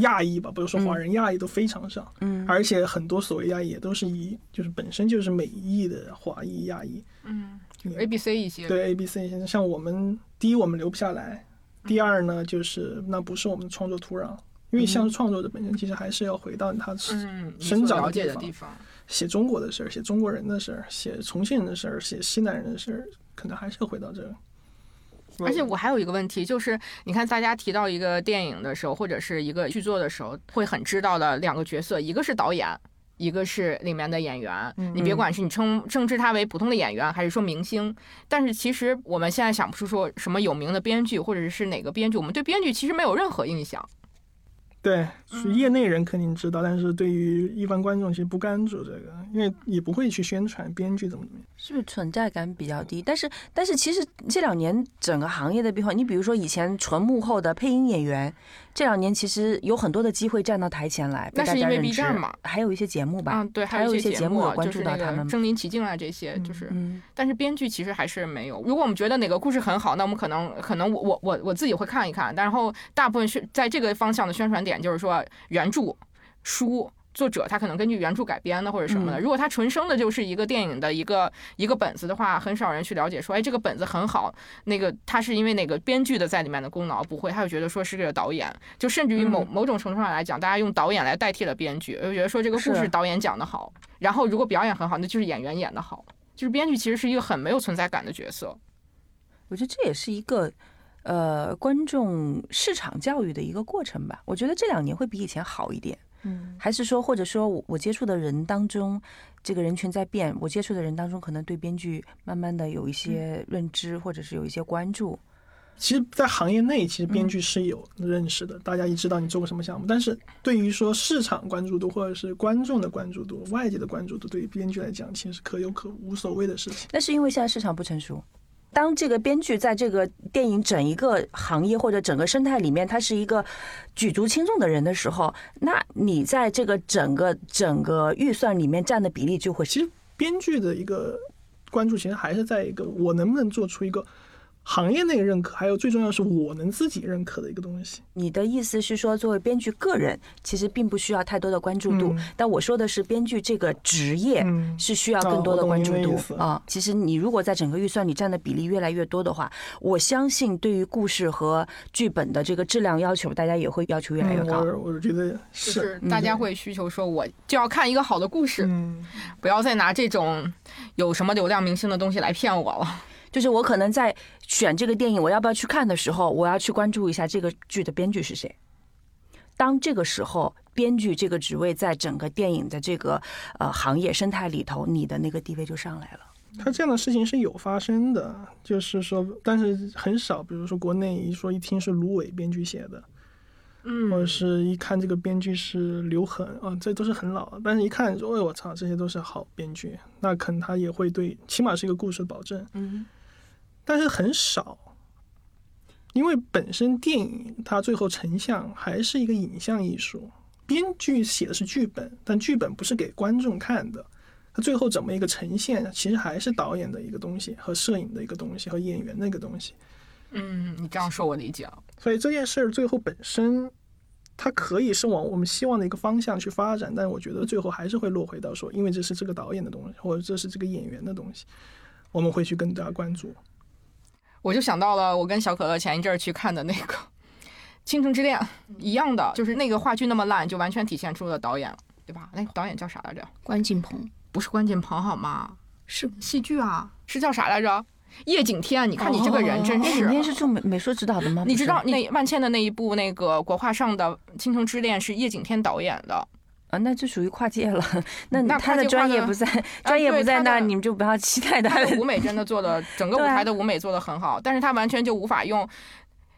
亚裔吧，不是说华人，亚裔都非常少，嗯而且很多所谓亚裔也都是以就是本身就是美裔的华裔、亚裔。嗯嗯，A B C 一些，对 A、B、C，一些像我们第一我们留不下来，第二呢就是那不是我们的创作土壤，因为像是创作者本身其实还是要回到他嗯，你生所了解长的地方的地方。写中国的事儿，写中国人的事儿，写重庆人的事儿，写西南人的事儿，可能还是要回到这儿。而且我还有一个问题，就是你看大家提到一个电影的时候，或者是一个剧作的时候，会很知道的两个角色，一个是导演，一个是里面的演员。你别管是你称称之他为普通的演员，还是说明星，但是其实我们现在想不出说什么有名的编剧，或者是哪个编剧，我们对编剧其实没有任何印象。对，是业内人肯定知道，但是对于一般观众其实不关注这个，因为也不会去宣传编剧怎么怎么样。是不是存在感比较低？但是但是其实这两年整个行业的变化，你比如说以前纯幕后的配音演员，这两年其实有很多的机会站到台前来，那是因为 B 站嘛还有一些节目吧，嗯，对，还有一些节目就是那个注到他们。身临其境啊，这些就是。嗯但是编剧其实还是没有。如果我们觉得哪个故事很好，那我们可能可能我我我我自己会看一看。然后大部分是在这个方向的宣传点，就是说原著书。作者他可能根据原著改编的或者什么的，嗯。如果他纯生的就是一个电影的一个一个本子的话，很少人去了解说，哎，这个本子很好，那个他是因为哪个编剧的在里面的功劳，不会，他就觉得说是这个导演，就甚至于某嗯。某种程度上来讲，大家用导演来代替了编剧，就觉得说这个故事导演讲的好，然后如果表演很好，那就是演员演的好，就是编剧其实是一个很没有存在感的角色。我觉得这也是一个呃观众市场教育的一个过程吧。我觉得这两年会比以前好一点，嗯，还是说或者说我我接触的人当中，这个人群在变，我接触的人当中可能对编剧慢慢的有一些认知，或者是有一些关注。其实，在行业内，其实编剧是有认识的，大家也知道你做过什么项目。但是对于说市场关注度或者是观众的关注度、外界的关注度，对于编剧来讲，其实是可有可无无所谓的事情。那是因为现在市场不成熟。当这个编剧在这个电影整一个行业或者整个生态里面，他是一个举足轻重的人的时候，那你在这个整个整个预算里面占的比例就会其实编剧的一个关注，其实还是在一个我能不能做出一个行业内认可，还有最重要是我能自己认可的一个东西。你的意思是说，作为编剧个人，其实并不需要太多的关注度，嗯但我说的是编剧这个职业。嗯，是需要更多的关注度啊、其实你如果在整个预算里占的比例越来越多的话，我相信对于故事和剧本的这个质量要求，大家也会要求越来越高。嗯我我觉得就是是大家会需求说，我就要看一个好的故事，嗯，不要再拿这种有什么流量明星的东西来骗我了。就是我可能在选这个电影我要不要去看的时候，我要去关注一下这个剧的编剧是谁。当这个时候，编剧这个职位在整个电影的这个呃行业生态里头，你的那个地位就上来了。他这样的事情是有发生的，就是说，但是很少。比如说国内一说一听是芦苇编剧写的，嗯或者是一看这个编剧是刘恒啊，这都是很老的。但是一看说，哎我操，这些都是好编剧，那可能他也会对，起码是一个故事的保证。嗯，但是很少，因为本身电影它最后成像还是一个影像艺术，编剧写的是剧本，但剧本不是给观众看的。它最后怎么一个呈现，其实还是导演的一个东西和摄影的一个东西和演员的一个东西。嗯，你这样说我理解了。所以这件事儿最后本身，它可以是往我们希望的一个方向去发展，但我觉得最后还是会落回到说，因为这是这个导演的东西，或者这是这个演员的东西，我们会去更加关注。我就想到了我跟小可乐前一阵儿去看的那个《倾城之恋》一样的，就是那个话剧那么烂，就完全体现出了导演，对吧？那个导演叫啥来着？关锦鹏不是关锦鹏好吗？是戏剧啊，是叫啥来着？叶景天，你看你这个人真是叶。景天是做美美术指导的吗？你知道那万茜的那一部那个国画上的《倾城之恋》是叶景天导演的，啊？那就属于跨界了。那那他的专业不在，专业不在那你们就不要期待他他的舞美真的做的，整个 舞台的舞美做的很好，但是他完全就无法用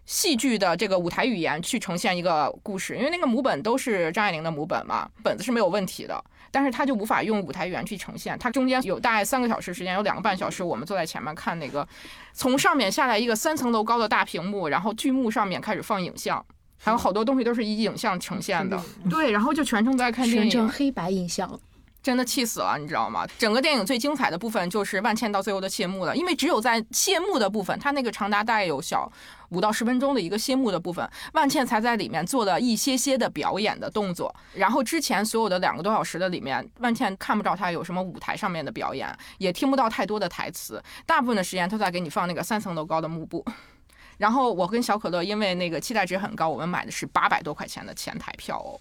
戏剧的这个舞台语言去呈现一个故事，因为那个母本都是张爱玲的母本嘛，本子是没有问题的，但是他就无法用舞台语言去呈现。他中间有大概三个小时时间，有两个半小时，我们坐在前面看那个从上面下来一个三层楼高的大屏幕，然后剧目上面开始放影像。还有好多东西都是以影像呈现的，对，然后就全程在看电影，全程黑白影像，真的气死了，你知道吗？整个电影最精彩的部分就是万茜到最后的谢幕了，因为只有在谢幕的部分，它那个长达大概有小五到十分钟的一个谢幕的部分，万茜才在里面做了一些些的表演的动作。然后之前所有的两个多小时的里面，万茜看不到她有什么舞台上面的表演，也听不到太多的台词，大部分的时间都在给你放那个三层楼高的幕布。然后我跟小可乐因为那个期待值很高，我们买的是八百多块钱的前台票哦。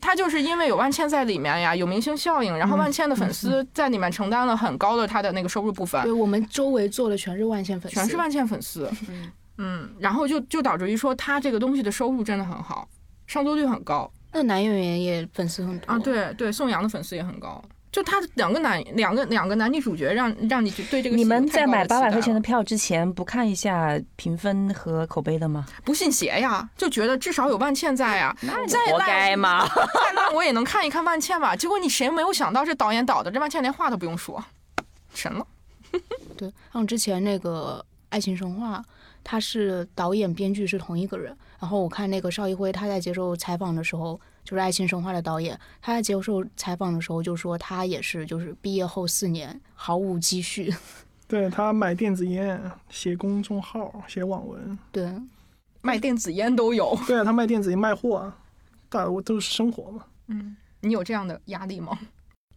他就是因为有万茜在里面呀，有明星效应，然后万茜的粉丝在里面承担了很高的他的那个收入部分对，我们周围坐的全是万茜粉丝，全是万茜粉丝。嗯嗯，然后就就导致于说他这个东西的收入真的很好，上座率很高那男演员也粉丝很多啊。，对对，宋阳的粉丝也很高。就他两个男两个两个男女主角让让你去对这个你们在买八百块钱的票之前，不看一下评分和口碑的吗？不信邪呀，就觉得至少有万茜在呀，再活烂该嘛！再烂我也能看一看万茜吧。结果你谁没有想到这导演导的，这万茜连话都不用说，神了。对，像之前那个《爱情神话》，他是导演、编剧是同一个人。然后我看那个邵艺辉他在接受采访的时候，就是《爱情神话》的导演，他在接受采访的时候就说他也是，就是毕业后四年毫无积蓄。对他买电子烟，写公众号，写网文，对，卖电子烟都有，对啊，他卖电子烟卖货啊，大我都是生活嘛。嗯，你有这样的压力吗？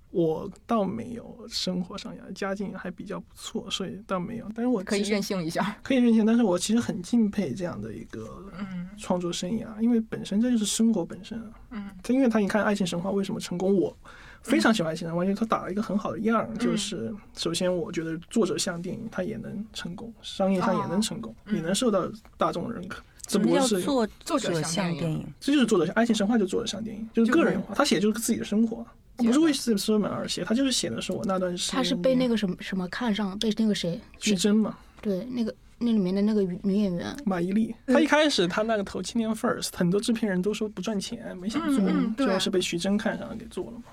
我倒没有生活上压力，家境还比较不错，所以倒没有。但是我可以任性一下。可以任性，但是我其实很敬佩这样的一个嗯创作生涯，因为本身这就是生活本身啊。嗯他因为他你看《爱情神话》为什么成功，我非常喜欢《爱情神话》，因为他打了一个很好的样儿，嗯就是首先我觉得作者像电影他也能成功，商业上也能成功，嗯也能受到大众认可。只不过是作作者者像电影像电影？这就是作者像《爱情神话》就作者像电影，就是个人化，他写就是自己的生活，不是为四十本而写，他就是写的是我那段时间。他是被那个什么什么看上，被那个谁，徐峥嘛，对，那个那里面的那个女女演员，马伊琍，他一开始他那个投青年 first，很多制片人都说不赚钱，没想做，最后是被徐峥看上了给做了嘛。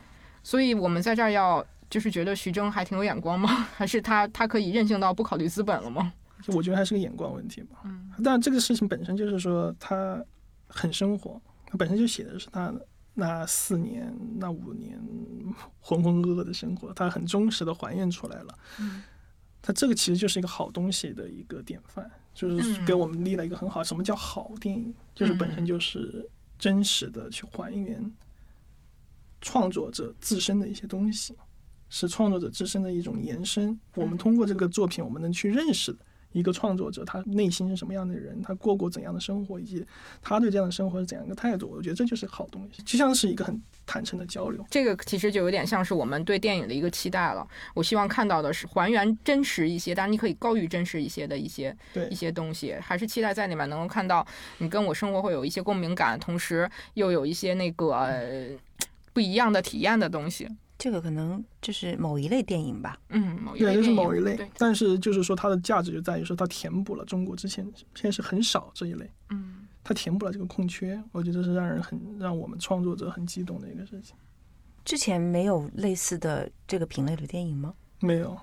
所以我们在这儿要就是觉得徐峥还挺有眼光吗？还是他他可以任性到不考虑资本了吗？就我觉得还是个眼光问题吧。嗯，但这个事情本身就是说他很生活，他本身就写的是他那四年、那五年浑浑噩噩的生活，他很忠实的还原出来了。嗯，他这个其实就是一个好东西的一个典范，就是嗯给我们立了一个很好。什么叫好电影？就是本身就是真实的去还原创作者自身的一些东西，是创作者自身的一种延伸。我们通过这个作品，我们能去认识一个创作者他内心是什么样的人，他过过怎样的生活，以及他对这样的生活是怎样一个态度。我觉得这就是好东西，就像是一个很坦诚的交流。这个其实就有点像是我们对电影的一个期待了。我希望看到的是还原真实一些，当然你可以高于真实一些的一些一些东西，还是期待在里面能够看到你跟我生活会有一些共鸣感，同时又有一些那个。呃不一样的体验的东西，这个可能就是某一类电影吧。嗯，某一对，就是某一类，，但是就是说它的价值就在于说它填补了中国之前现在是很少这一类，嗯，它填补了这个空缺，我觉得是让人很让我们创作者很激动的一个事情。之前没有类似的这个品类的电影吗？没有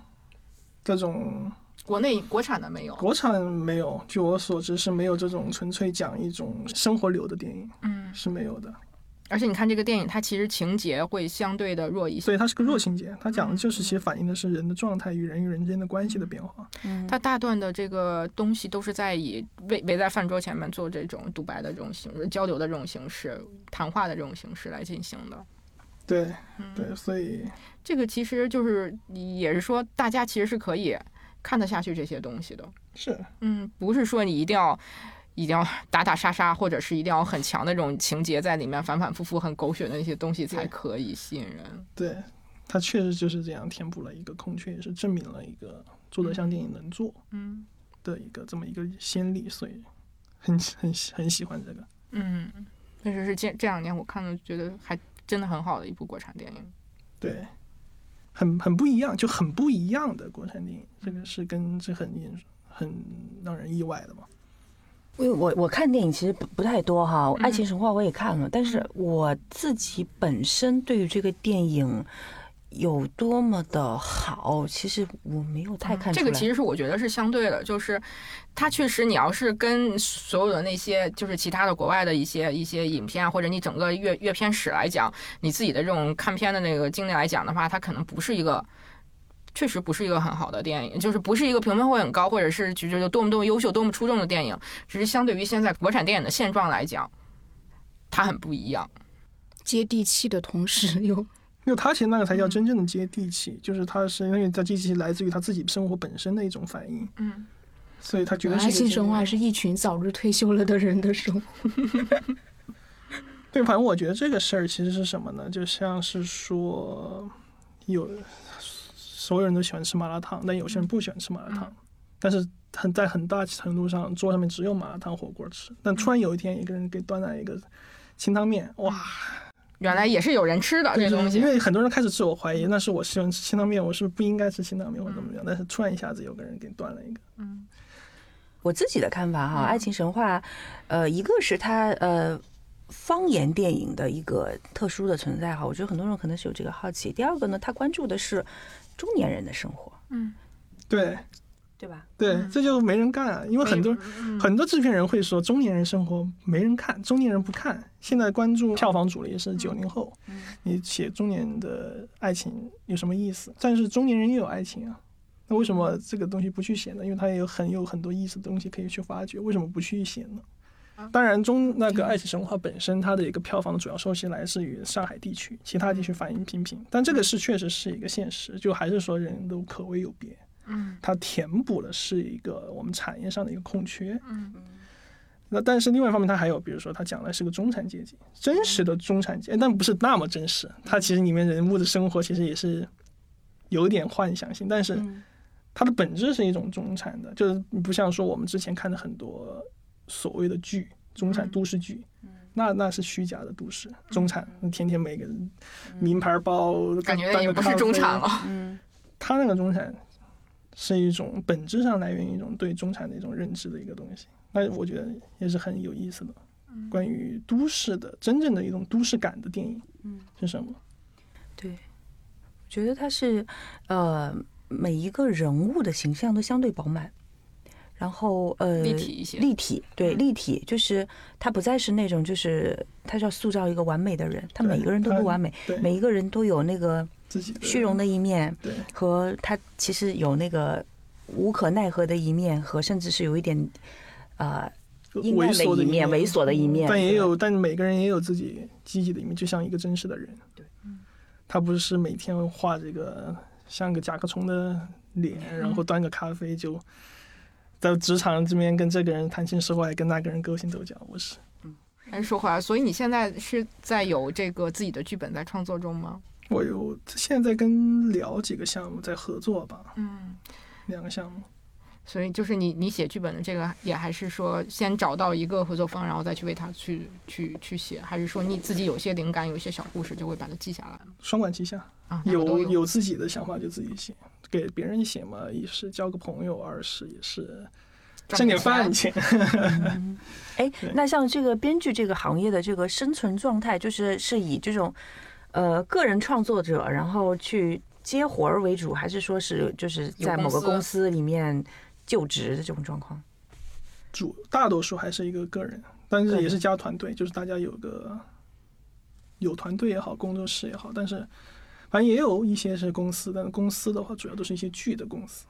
这种国内国产的没有，国产没有，据我所知是没有这种纯粹讲一种生活流的电影嗯，是没有的。而且你看这个电影，它其实情节会相对的弱一些，所以它是个弱情节，它讲的就是其实反映的是人的状态与人与人之间的关系的变化。嗯它大段的这个东西都是在以围围在饭桌前面做这种独白的这种形式、交流的这种形式、谈话的这种形式来进行的。对嗯对，所以这个其实就是也是说，大家其实是可以看得下去这些东西的。是嗯，不是说你一定要一定要打打杀杀，或者是一定要很强的这种情节在里面反反复复、很狗血的那些东西才可以吸引人。对，它确实就是这样填补了一个空缺，也是证明了一个做得像电影能做嗯的一个这么一个先例，所以很 很很喜欢这个。嗯，确实是这这两年我看了，觉得还真的很好的一部国产电影。对，很很不一样，就很不一样的国产电影，这个是跟这很很让人意外的嘛。因为我我看电影其实不不太多哈，嗯《爱情神话》我也看了，但是我自己本身对于这个电影有多么的好，其实我没有太看出来。这个其实是我觉得是相对的，就是它确实你要是跟所有的那些就是其他的国外的一些一些影片啊，或者你整个阅阅片史来讲，你自己的这种看片的那个经历来讲的话，它可能不是一个。确实不是一个很好的电影，就是不是一个评分会很高，或者是觉得多么多么优秀、多么出众的电影。只是相对于现在国产电影的现状来讲，它很不一样。接地气的同时又因为他其实那个才叫真正的接地气，就是他是因为他接地气来自于他自己生活本身的一种反应，嗯，所以他觉得是爱一个经历情神话是一群早日退休了的人的生活。对，反正我觉得这个事儿其实是什么呢？就像是说，有所有人都喜欢吃麻辣烫，但有些人不喜欢吃麻辣烫，但是很在很大程度上桌上面只有麻辣烫火锅吃，但突然有一天一个人给端来一个清汤面，哇，原来也是有人吃的对这东西。因。为很多人开始自我怀疑，那是我喜欢吃清汤面，我是不是不应该吃清汤面或者怎么样？但是突然一下子有个人给端了一个，嗯。我自己的看法哈，嗯。爱情神话》，呃，一个是它呃方言电影的一个特殊的存在哈，我觉得很多人可能是有这个好奇。第二个呢，他关注的是中年人的生活，嗯，对对吧？对，这就没人干啊，因为很多嗯很多制片人会说中年人生活没人看，中年人不看。现在关注票房主力是九零后，你写中年的爱情有什么意思？但是中年人也有爱情啊，那为什么这个东西不去写呢？因为它也有很有很多意思的东西可以去发掘，为什么不去写呢？当然，中那个《爱情神话》本身，它的一个票房的主要收益来自于上海地区，其他地区反应平平。但这个是确实是一个现实，就还是说人都可为有别。嗯它填补的是一个我们产业上的一个空缺。嗯那但是另外一方面，它还有，比如说，它讲的是个中产阶级，真实的中产阶级，但不是那么真实。它其实里面人物的生活其实也是有点幻想性，但是嗯它的本质是一种中产的，就是不像说我们之前看的很多所谓的剧，中产都市剧。那那是虚假的都市中产，天天每个人名牌包，感觉也不是中产了。嗯他那个中产是一种本质上来源于一种对中产的一种认知的一个东西，那我觉得也是很有意思的。关于都市的真正的一种都市感的电影，嗯，是什么？对，我觉得他是呃每一个人物的形象都相对饱满，然后呃立体一些。立体对嗯。立体，就是他不再是那种就是他是要塑造一个完美的人，他对每个人都不完美，每一个人都有那个虚荣的一面，对。和他其实有那个无可奈何的一面，和甚至是有一点呃阴暗猥琐的的一面、猥琐的一面，但也有，但每个人也有自己积极的一面，就像一个真实的人。对，他不是每天画这个像个甲壳虫的脸，然后端个咖啡就在职场这边跟这个人谈情说爱，跟那个人勾心斗角，我是。嗯还是说回来，所以你现在是在有这个自己的剧本在创作中吗？我有现在跟聊几个项目在合作吧，嗯，两个项目。所以就是你你写剧本的这个，也还是说先找到一个合作方，然后再去为他去去去写，还是说你自己有些灵感，有一些小故事就会把它记下来双管齐下，啊？有有自己的想法就自己写，给别人写嘛，一是交个朋友，二是也是挣点饭钱。哎对，那像这个编剧这个行业的这个生存状态，就是是以这种呃个人创作者，然后去接活儿为主，还是说是就是在某个有公司公司里面就职的这种状况？主大多数还是一个个人，但是也是加团队，就是大家有个有团队也好，工作室也好，但是反正也有一些是公司，但是公司的话主要都是一些剧的公司，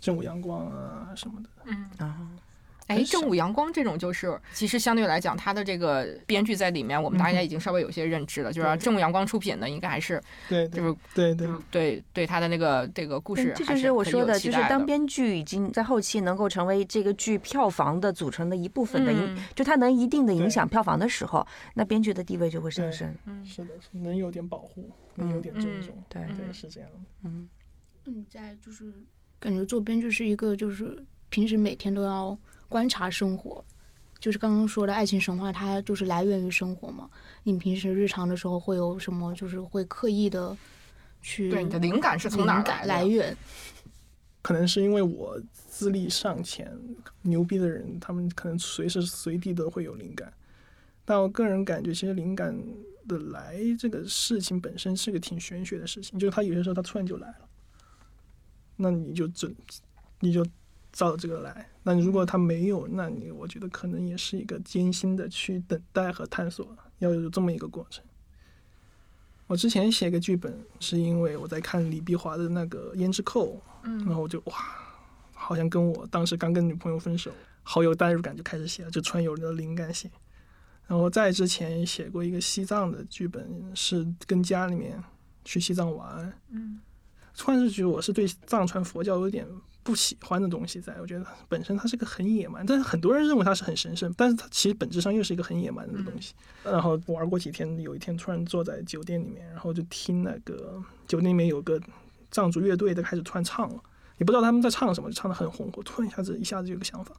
正午阳光啊什么的。嗯，啊，哎，正午阳光这种就是，其实相对来讲，它的这个编剧在里面，我们大家已经稍微有些认知了，就是正午阳光出品的，应该还是对对就是对对，对对他的那个这个故事嗯，这就是我说的，就是当编剧已经在后期能够成为这个剧票房的组成的一部分的影，嗯就它能一定的影响票房的时候，那编剧的地位就会上升。嗯。是的，是能有点保护，能有点尊重。对对，嗯。是这样的。嗯，嗯，在就是感觉做编剧是一个就是平时每天都要观察生活，就是刚刚说的爱情神话，它就是来源于生活嘛。你平时日常的时候会有什么？就是会刻意的去对你的灵感是从哪儿灵感来？来源？可能是因为我资历尚浅，牛逼的人他们可能随时随地都会有灵感，但我个人感觉，其实灵感的来这个事情本身是个挺玄学的事情，就是他有些时候他突然就来了，那你就准你就照着这个来。那如果他没有，那你我觉得可能也是一个艰辛的去等待和探索，要有这么一个过程。我之前写个剧本，是因为我在看李碧华的那个《胭脂扣》，嗯然嗯后我就哇，好像跟我当时刚跟女朋友分手，好有代入感，就开始写了，就突然有了灵感写。然后在之前写过一个西藏的剧本，是跟家里面去西藏玩，嗯突然就觉得我是对藏传佛教有点不喜欢的东西在，我觉得本身它是个很野蛮，但是很多人认为它是很神圣，但是它其实本质上又是一个很野蛮的东西。然后玩过几天，有一天突然坐在酒店里面，然后就听那个酒店里面有个藏族乐队的开始突然唱了，也不知道他们在唱什么，就唱的很红火，突然一下子一下子有个想法。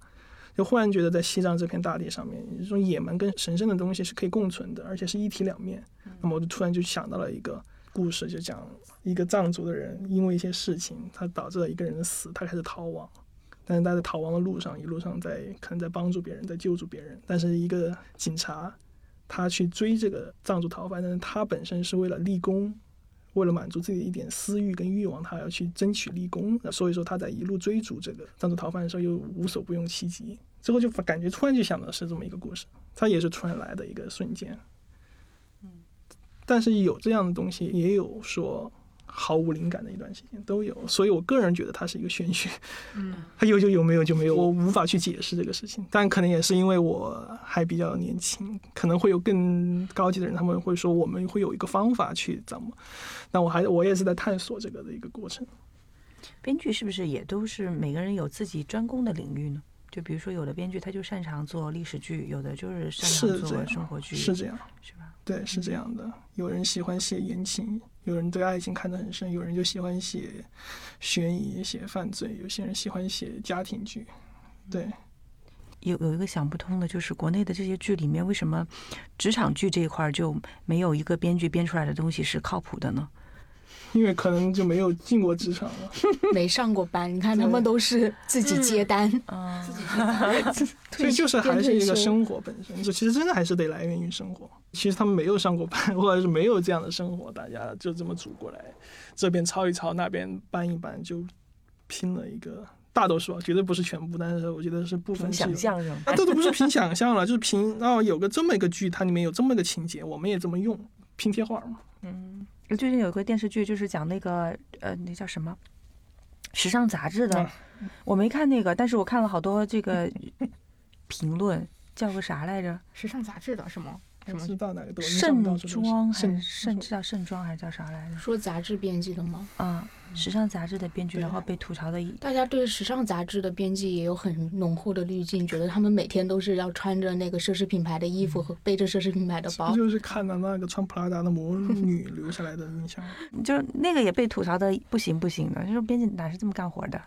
就忽然觉得在西藏这片大地上面，这种野蛮跟神圣的东西是可以共存的，而且是一体两面。那么我就突然就想到了一个故事，就讲一个藏族的人因为一些事情，他导致了一个人的死，他开始逃亡。但是他在逃亡的路上，一路上在可能在帮助别人，在救助别人。但是一个警察，他去追这个藏族逃犯，但是他本身是为了立功，为了满足自己的一点私欲跟欲望，他要去争取立功。所以说他在一路追逐这个藏族逃犯的时候，又无所不用其极。最后就感觉突然就想到是这么一个故事，它也是突然来的一个瞬间。但是有这样的东西，也有说毫无灵感的一段时间，都有。所以我个人觉得它是一个玄学，嗯它 有就有，没有就没有，我无法去解释这个事情。但可能也是因为我还比较年轻，可能会有更高级的人，他们会说我们会有一个方法去怎么。那我还我也是在探索这个的一个过程。编剧是不是也都是每个人有自己专攻的领域呢？就比如说，有的编剧他就擅长做历史剧，有的就是擅长做生活剧，是这样，是吧？对，是这样的。有人喜欢写言情，有人对爱情看得很深，有人就喜欢写悬疑、写犯罪，有些人喜欢写家庭剧。对，有有一个想不通的，就是国内的这些剧里面，为什么职场剧这一块就没有一个编剧编出来的东西是靠谱的呢？因为可能就没有进过职场了。没上过班，你看他们都是自己接单，嗯，所以就是还是一个生活本身，就其实真的还是得来源于生活。其实他们没有上过班，或者是没有这样的生活，大家就这么组过来，这边抄一抄，那边搬一搬，就拼了一个。大多数啊，绝对不是全部，但是我觉得是部分想象是吗？啊，这都不是凭想象了，就是凭哦有个这么一个剧，它里面有这么一个情节，我们也这么用，拼贴画嘛。嗯，最近有一个电视剧，就是讲那个呃，那叫什么时尚杂志的，啊我没看那个，但是我看了好多这个 评论，叫个啥来着？时尚杂志的什么什么哪个盛装还盛是盛知道盛装还是叫啥来着？说杂志编辑的吗？啊，时尚杂志的编辑，然后被吐槽的一大家对时尚杂志的编辑也有很浓厚的滤镜，觉得他们每天都是要穿着那个奢侈品牌的衣服和背着奢侈品牌的包不。就是看到那个穿普拉达的魔女留下来的印象。就是那个也被吐槽的不行不行的，就说编辑哪是这么干活的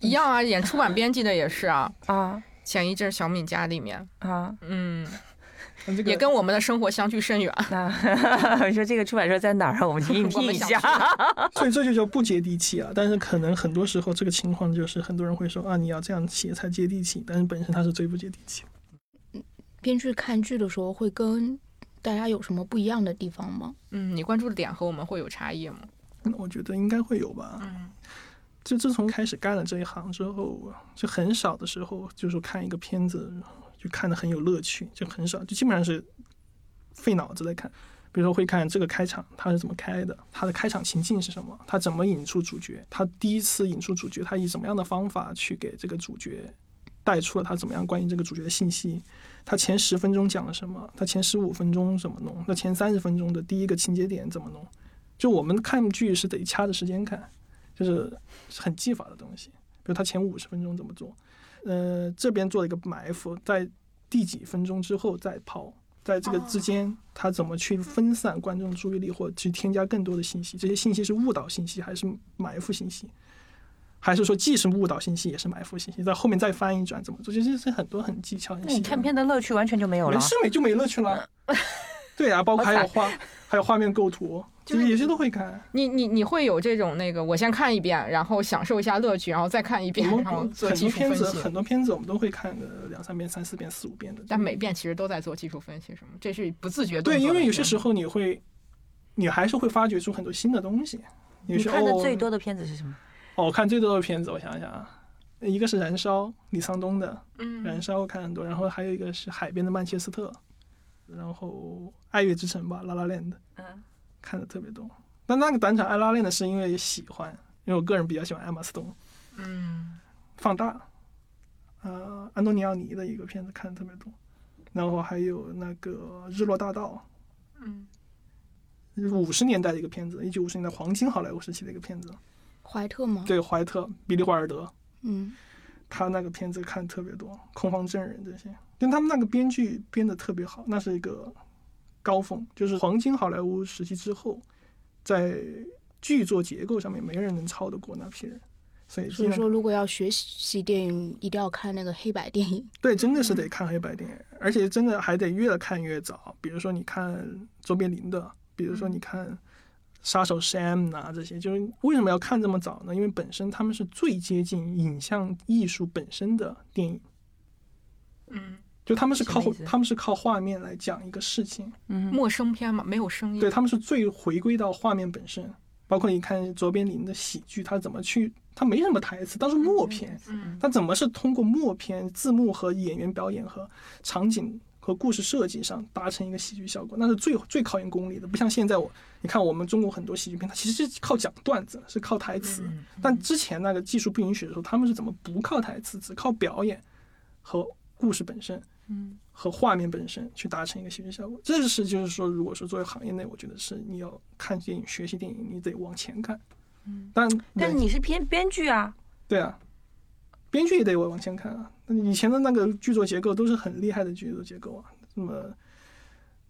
一样啊，演出版编辑的也是啊。啊前一阵小敏家里面，啊？嗯，那这个也跟我们的生活相距甚远。那你 说这个出版社在哪儿啊？我们去应聘一下。所以这就叫不接地气啊。但是可能很多时候这个情况就是很多人会说啊，你要这样写才接地气，但是本身它是最不接地气。编剧看剧的时候会跟大家有什么不一样的地方吗？嗯，你关注的点和我们会有差异吗？嗯我觉得应该会有吧。嗯就自从开始干了这一行之后，就很少的时候，就是看一个片子看的很有乐趣，就很少，就基本上是费脑子在看。比如说会看这个开场它是怎么开的，它的开场情境是什么，它怎么引出主角，他第一次引出主角，他以什么样的方法去给这个主角带出了他怎么样关于这个主角的信息，他前十分钟讲了什么，他前十五分钟怎么弄，那前三十分钟的第一个情节点怎么弄，就我们看剧是得掐着时间看，就是很技法的东西。比如他前五十分钟怎么做，呃，这边做了一个埋伏，在第几分钟之后再抛。在这个之间，他怎么去分散观众注意力，或者去添加更多的信息？这些信息是误导信息，还是埋伏信息？还是说既是误导信息，也是埋伏信息？在后面再翻一转怎么做？其实是很多很技巧。那你看片的乐趣完全就没有了，没视美就没乐趣了。对啊，包括还有画，还有画面构图。就是有些都会看，你你你会有这种那个，我先看一遍，然后享受一下乐趣，然后再看一遍，然后做技术分析。很多片子我们都会看个两三遍、三四遍、四五遍的。但每遍其实都在做技术分析，什么？这是不自觉。对，因为有些时候你会，你还是会发掘出很多新的东西。你看的最多的片子是什么？哦，看最多的片子，我想想啊，一个是《燃烧》，李沧东的，嗯，《燃烧》我看很多，然后还有一个是《海边的曼彻斯特》，然后《爱乐之城》吧，《拉拉链》的，嗯，看的特别多。那那个短场爱拉链的是因为喜欢，因为我个人比较喜欢艾玛斯东，嗯，放大，呃，安东尼奥尼的一个片子看的特别多，然后还有那个日落大道，嗯，五十年代的一个片子，一九五十年代黄金好莱坞时期的一个片子，怀特吗？对，怀特，比利怀尔德，嗯，他那个片子看特别多，空方证人这些，因为他们那个编剧编的特别好，那是一个高峰，就是黄金好莱坞时期之后。在剧作结构上面，没人能超得过那批人，所以所以说，如果要学习电影，一定要看那个黑白电影。对，真的是得看黑白电影，而且真的还得越看越早。比如说，你看周别林的，比如说你看杀手 Sam 啊，这些，就是为什么要看这么早呢？因为本身他们是最接近影像艺术本身的电影。嗯。就他们是靠他们是靠画面来讲一个事情，嗯，陌生片嘛，没有声音。对他们是最回归到画面本身，包括你看卓别林的喜剧，他怎么去，他没什么台词，但是默片，嗯，他怎么是通过默片、字幕和演员表演和场景和故事设计上达成一个喜剧效果，那是最最考验功力的。不像现在我，你看我们中国很多喜剧片，它其实是靠讲段子，是靠台词，但之前那个技术不允许的时候，他们是怎么不靠台词，只靠表演和故事本身。嗯，和画面本身去达成一个喜剧效果，这是就是说，如果说作为行业内，我觉得是你要看电影、学习电影，你得往前看。嗯，但但是你是编编剧啊，对啊，编剧也得往前看啊。那以前的那个剧作结构都是很厉害的剧作结构啊，那么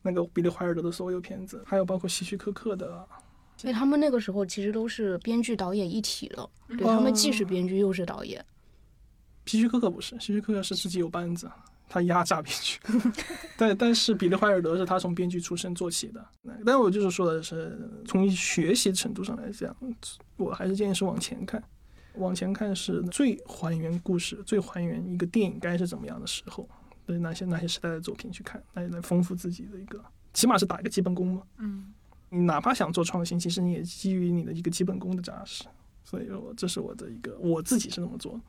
那个比利怀尔德的所有片子，还有包括希区柯克的，所以他们那个时候其实都是编剧导演一体了，对他们既是编剧又是导演。希区柯克不是，希区柯克是自己有班子。他压榨编剧，但但是比利怀尔德是他从编剧出身做起的。但我就是说的是，从学习程度上来讲，我还是建议是往前看，往前看是最还原故事、最还原一个电影该是怎么样的时候，对那些那些时代的作品去看，来来丰富自己的一个，起码是打一个基本功嘛。嗯，你哪怕想做创新，其实你也基于你的一个基本功的扎实。所以说，这是我的一个，我自己是那么做。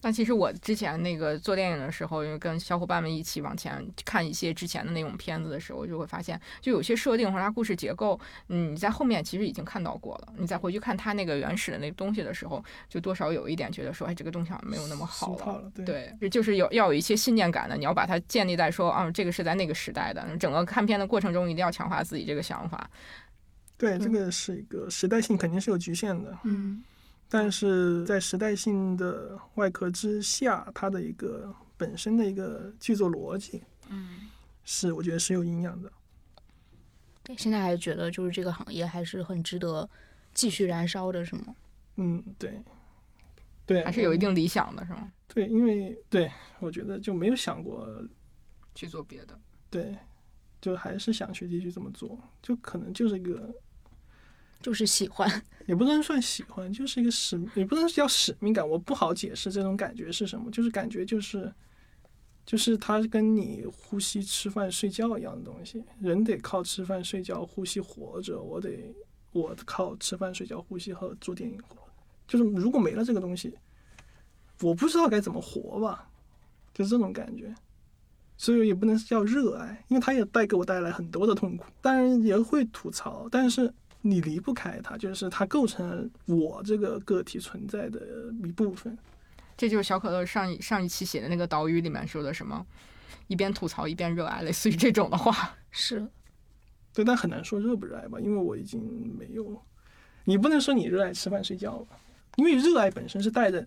但其实我之前那个做电影的时候，因为跟小伙伴们一起往前看一些之前的那种片子的时候，就会发现，就有些设定或者它故事结构，嗯，你在后面其实已经看到过了。你再回去看它那个原始的那东西的时候，就多少有一点觉得说，哎，这个东西好像没有那么好了。对，就是有要有一些信念感的，你要把它建立在说，啊，这个是在那个时代的。整个看片的过程中，一定要强化自己这个想法。对，这个是一个时代性，肯定是有局限的。嗯。但是在时代性的外壳之下，它的一个本身的一个剧作逻辑，嗯，是我觉得是有营养的。对现在还觉得就是这个行业还是很值得继续燃烧的，是吗？嗯，对，对，还是有一定理想的，是吗？对，因为对我觉得就没有想过去做别的，对，就还是想去继续这么做，就可能就是一个。就是喜欢，也不能算喜欢，就是一个使，也不能叫使命感。我不好解释这种感觉是什么，就是感觉就是，就是它跟你呼吸、吃饭、睡觉一样的东西。人得靠吃饭、睡觉、呼吸活着，我得我靠吃饭、睡觉、呼吸和做电影活。就是如果没了这个东西，我不知道该怎么活吧，就是这种感觉。所以也不能叫热爱，因为它也带给我带来很多的痛苦，当然也会吐槽，但是你离不开它，就是它构成我这个个体存在的一部分。这就是小可乐上一上一期写的那个岛屿里面说的什么，一边吐槽一边热爱，类似于这种的话。是，对，但很难说热不热爱吧，因为我已经没有，你不能说你热爱吃饭睡觉吧，因为热爱本身是带着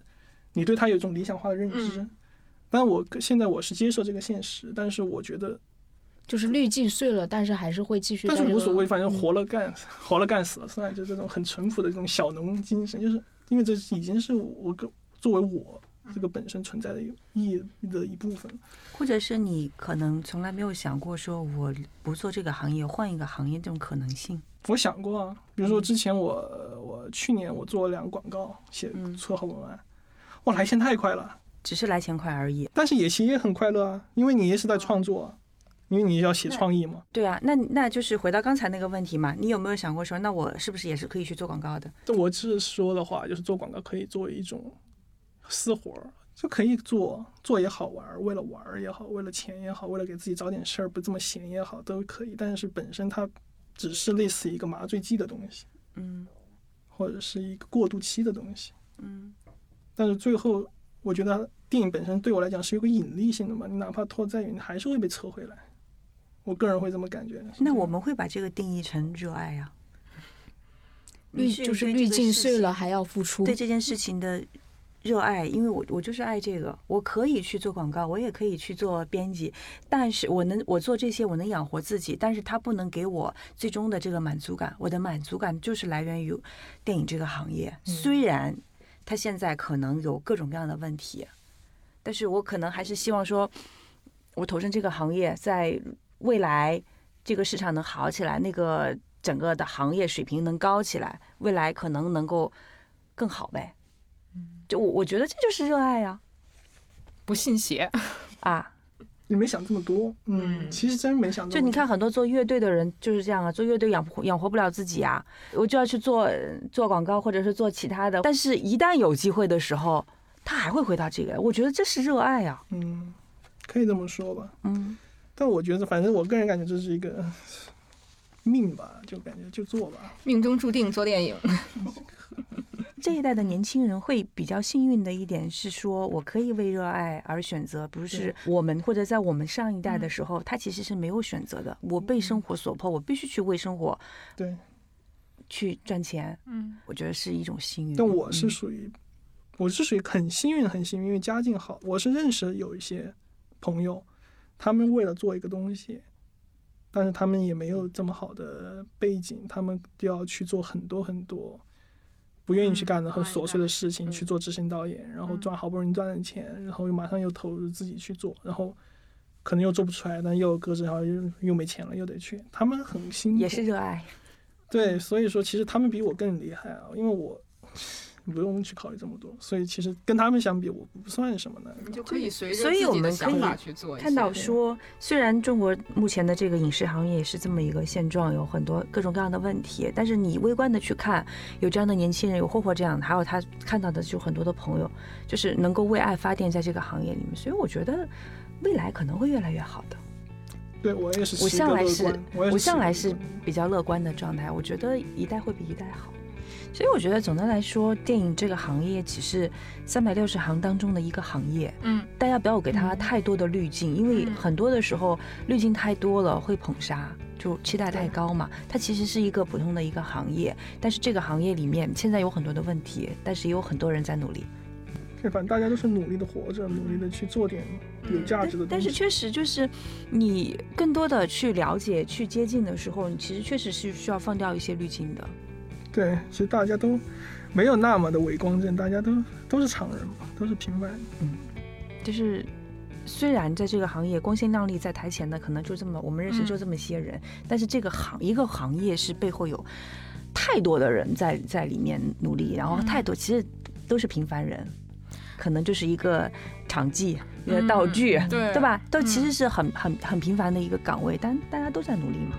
你对它有一种理想化的认知。嗯但我现在我是接受这个现实，但是我觉得，就是滤镜碎了，但是还是会继续。但是无所谓，反正活了干，活了干死了算，就这种很淳朴的这种小农精神，就是因为这已经是我个作为我这个本身存在的意义的一部分。或者是你可能从来没有想过，说我不做这个行业，换一个行业这种可能性。我想过啊，比如说之前我我去年我做了两个广告，写嗯策划文案，哇，来钱太快了。只是来钱快而已。但是也其实也很快乐啊，因为你也是在创作啊，因为你要写创意嘛。对啊，那那就是回到刚才那个问题嘛，你有没有想过说，那我是不是也是可以去做广告的？我是说的话，就是做广告可以作为一种私活儿，就可以做，做也好玩儿，为了玩儿也好，为了钱也好，为了给自己找点事儿不这么闲也好，都可以。但是本身它只是类似一个麻醉剂的东西，嗯或者是一个过渡期的东西。嗯，但是最后，我觉得电影本身对我来讲是有个引力性的嘛，你哪怕拖再远，你还是会被扯回来。我个人会这么感觉。那我们会把这个定义成热爱啊。滤你就是滤镜碎了还要付出。对这件事情的热爱，因为我我就是爱这个，我可以去做广告，我也可以去做编辑，但是我能我做这些我能养活自己，但是它不能给我最终的这个满足感，我的满足感就是来源于电影这个行业，虽然它现在可能有各种各样的问题，但是我可能还是希望说，我投身这个行业，在未来这个市场能好起来，那个整个的行业水平能高起来，未来可能能够更好呗。就我我觉得这就是热爱呀不信邪，啊！你没想这么多，嗯，嗯。其实真没想这么多。就你看很多做乐队的人就是这样啊，做乐队养不养活不了自己啊，我就要去做做广告或者是做其他的，但是一旦有机会的时候，他还会回到这个，我觉得这是热爱呀、嗯，可以这么说吧。嗯，但我觉得，反正我个人感觉这是一个命吧，就感觉就做吧。命中注定做电影。这一代的年轻人会比较幸运的一点是说，我可以为热爱而选择，不是我们或者在我们上一代的时候，他其实是没有选择的。我被生活所迫，我必须去为生活对，去赚钱，嗯，我觉得是一种幸运。但我是嗯属于，我是属于很幸运，很幸运，因为家境好。我是认识有一些朋友，他们为了做一个东西，但是他们也没有这么好的背景，他们就要去做很多很多不愿意去干的很琐碎的事情，去做执行导演，然后赚好不容易赚的钱，然后又马上又投入自己去做，然后可能又做不出来，但又有搁置，然后又又没钱了，又得去。他们很辛苦，也是热爱。对，所以说其实他们比我更厉害啊，因为我不用去考虑这么多，所以其实跟他们相比，我不算什么呢。就可以随着所以自己的我们可以想法去做。看到说，虽然中国目前的这个影视行业也是这么一个现状，有很多各种各样的问题，但是你微观的去看，有这样的年轻人，有霍霍这样的，还有他看到的就很多的朋友，就是能够为爱发电，在这个行业里面，所以我觉得未来可能会越来越好的。对我也是我向来是，我向来是比较乐观的状态，我觉得一代会比一代好。所以我觉得总的来说，电影这个行业只是三百六十行当中的一个行业，嗯，大家不要给它太多的滤镜，因为嗯很多的时候滤镜太多了会捧杀，就期待太高嘛。它其实是一个普通的一个行业，但是这个行业里面现在有很多的问题，但是也有很多人在努力。对，反正大家都是努力的活着，努力的去做点有价值的东西。但是确实就是你更多的去了解、去接近的时候，你其实确实是需要放掉一些滤镜的。对，其实大家都没有那么的伪光正，大家都都是常人嘛，都是平凡人。就是虽然在这个行业光鲜亮丽，在台前的可能就这么我们认识嗯就这么些人，但是这个行一个行业是背后有太多的人在在里面努力，然后嗯太多其实都是平凡人，可能就是一个场记、一个道具，对对吧？都其嗯实是很很很平凡的一个岗位，但大家都在努力嘛。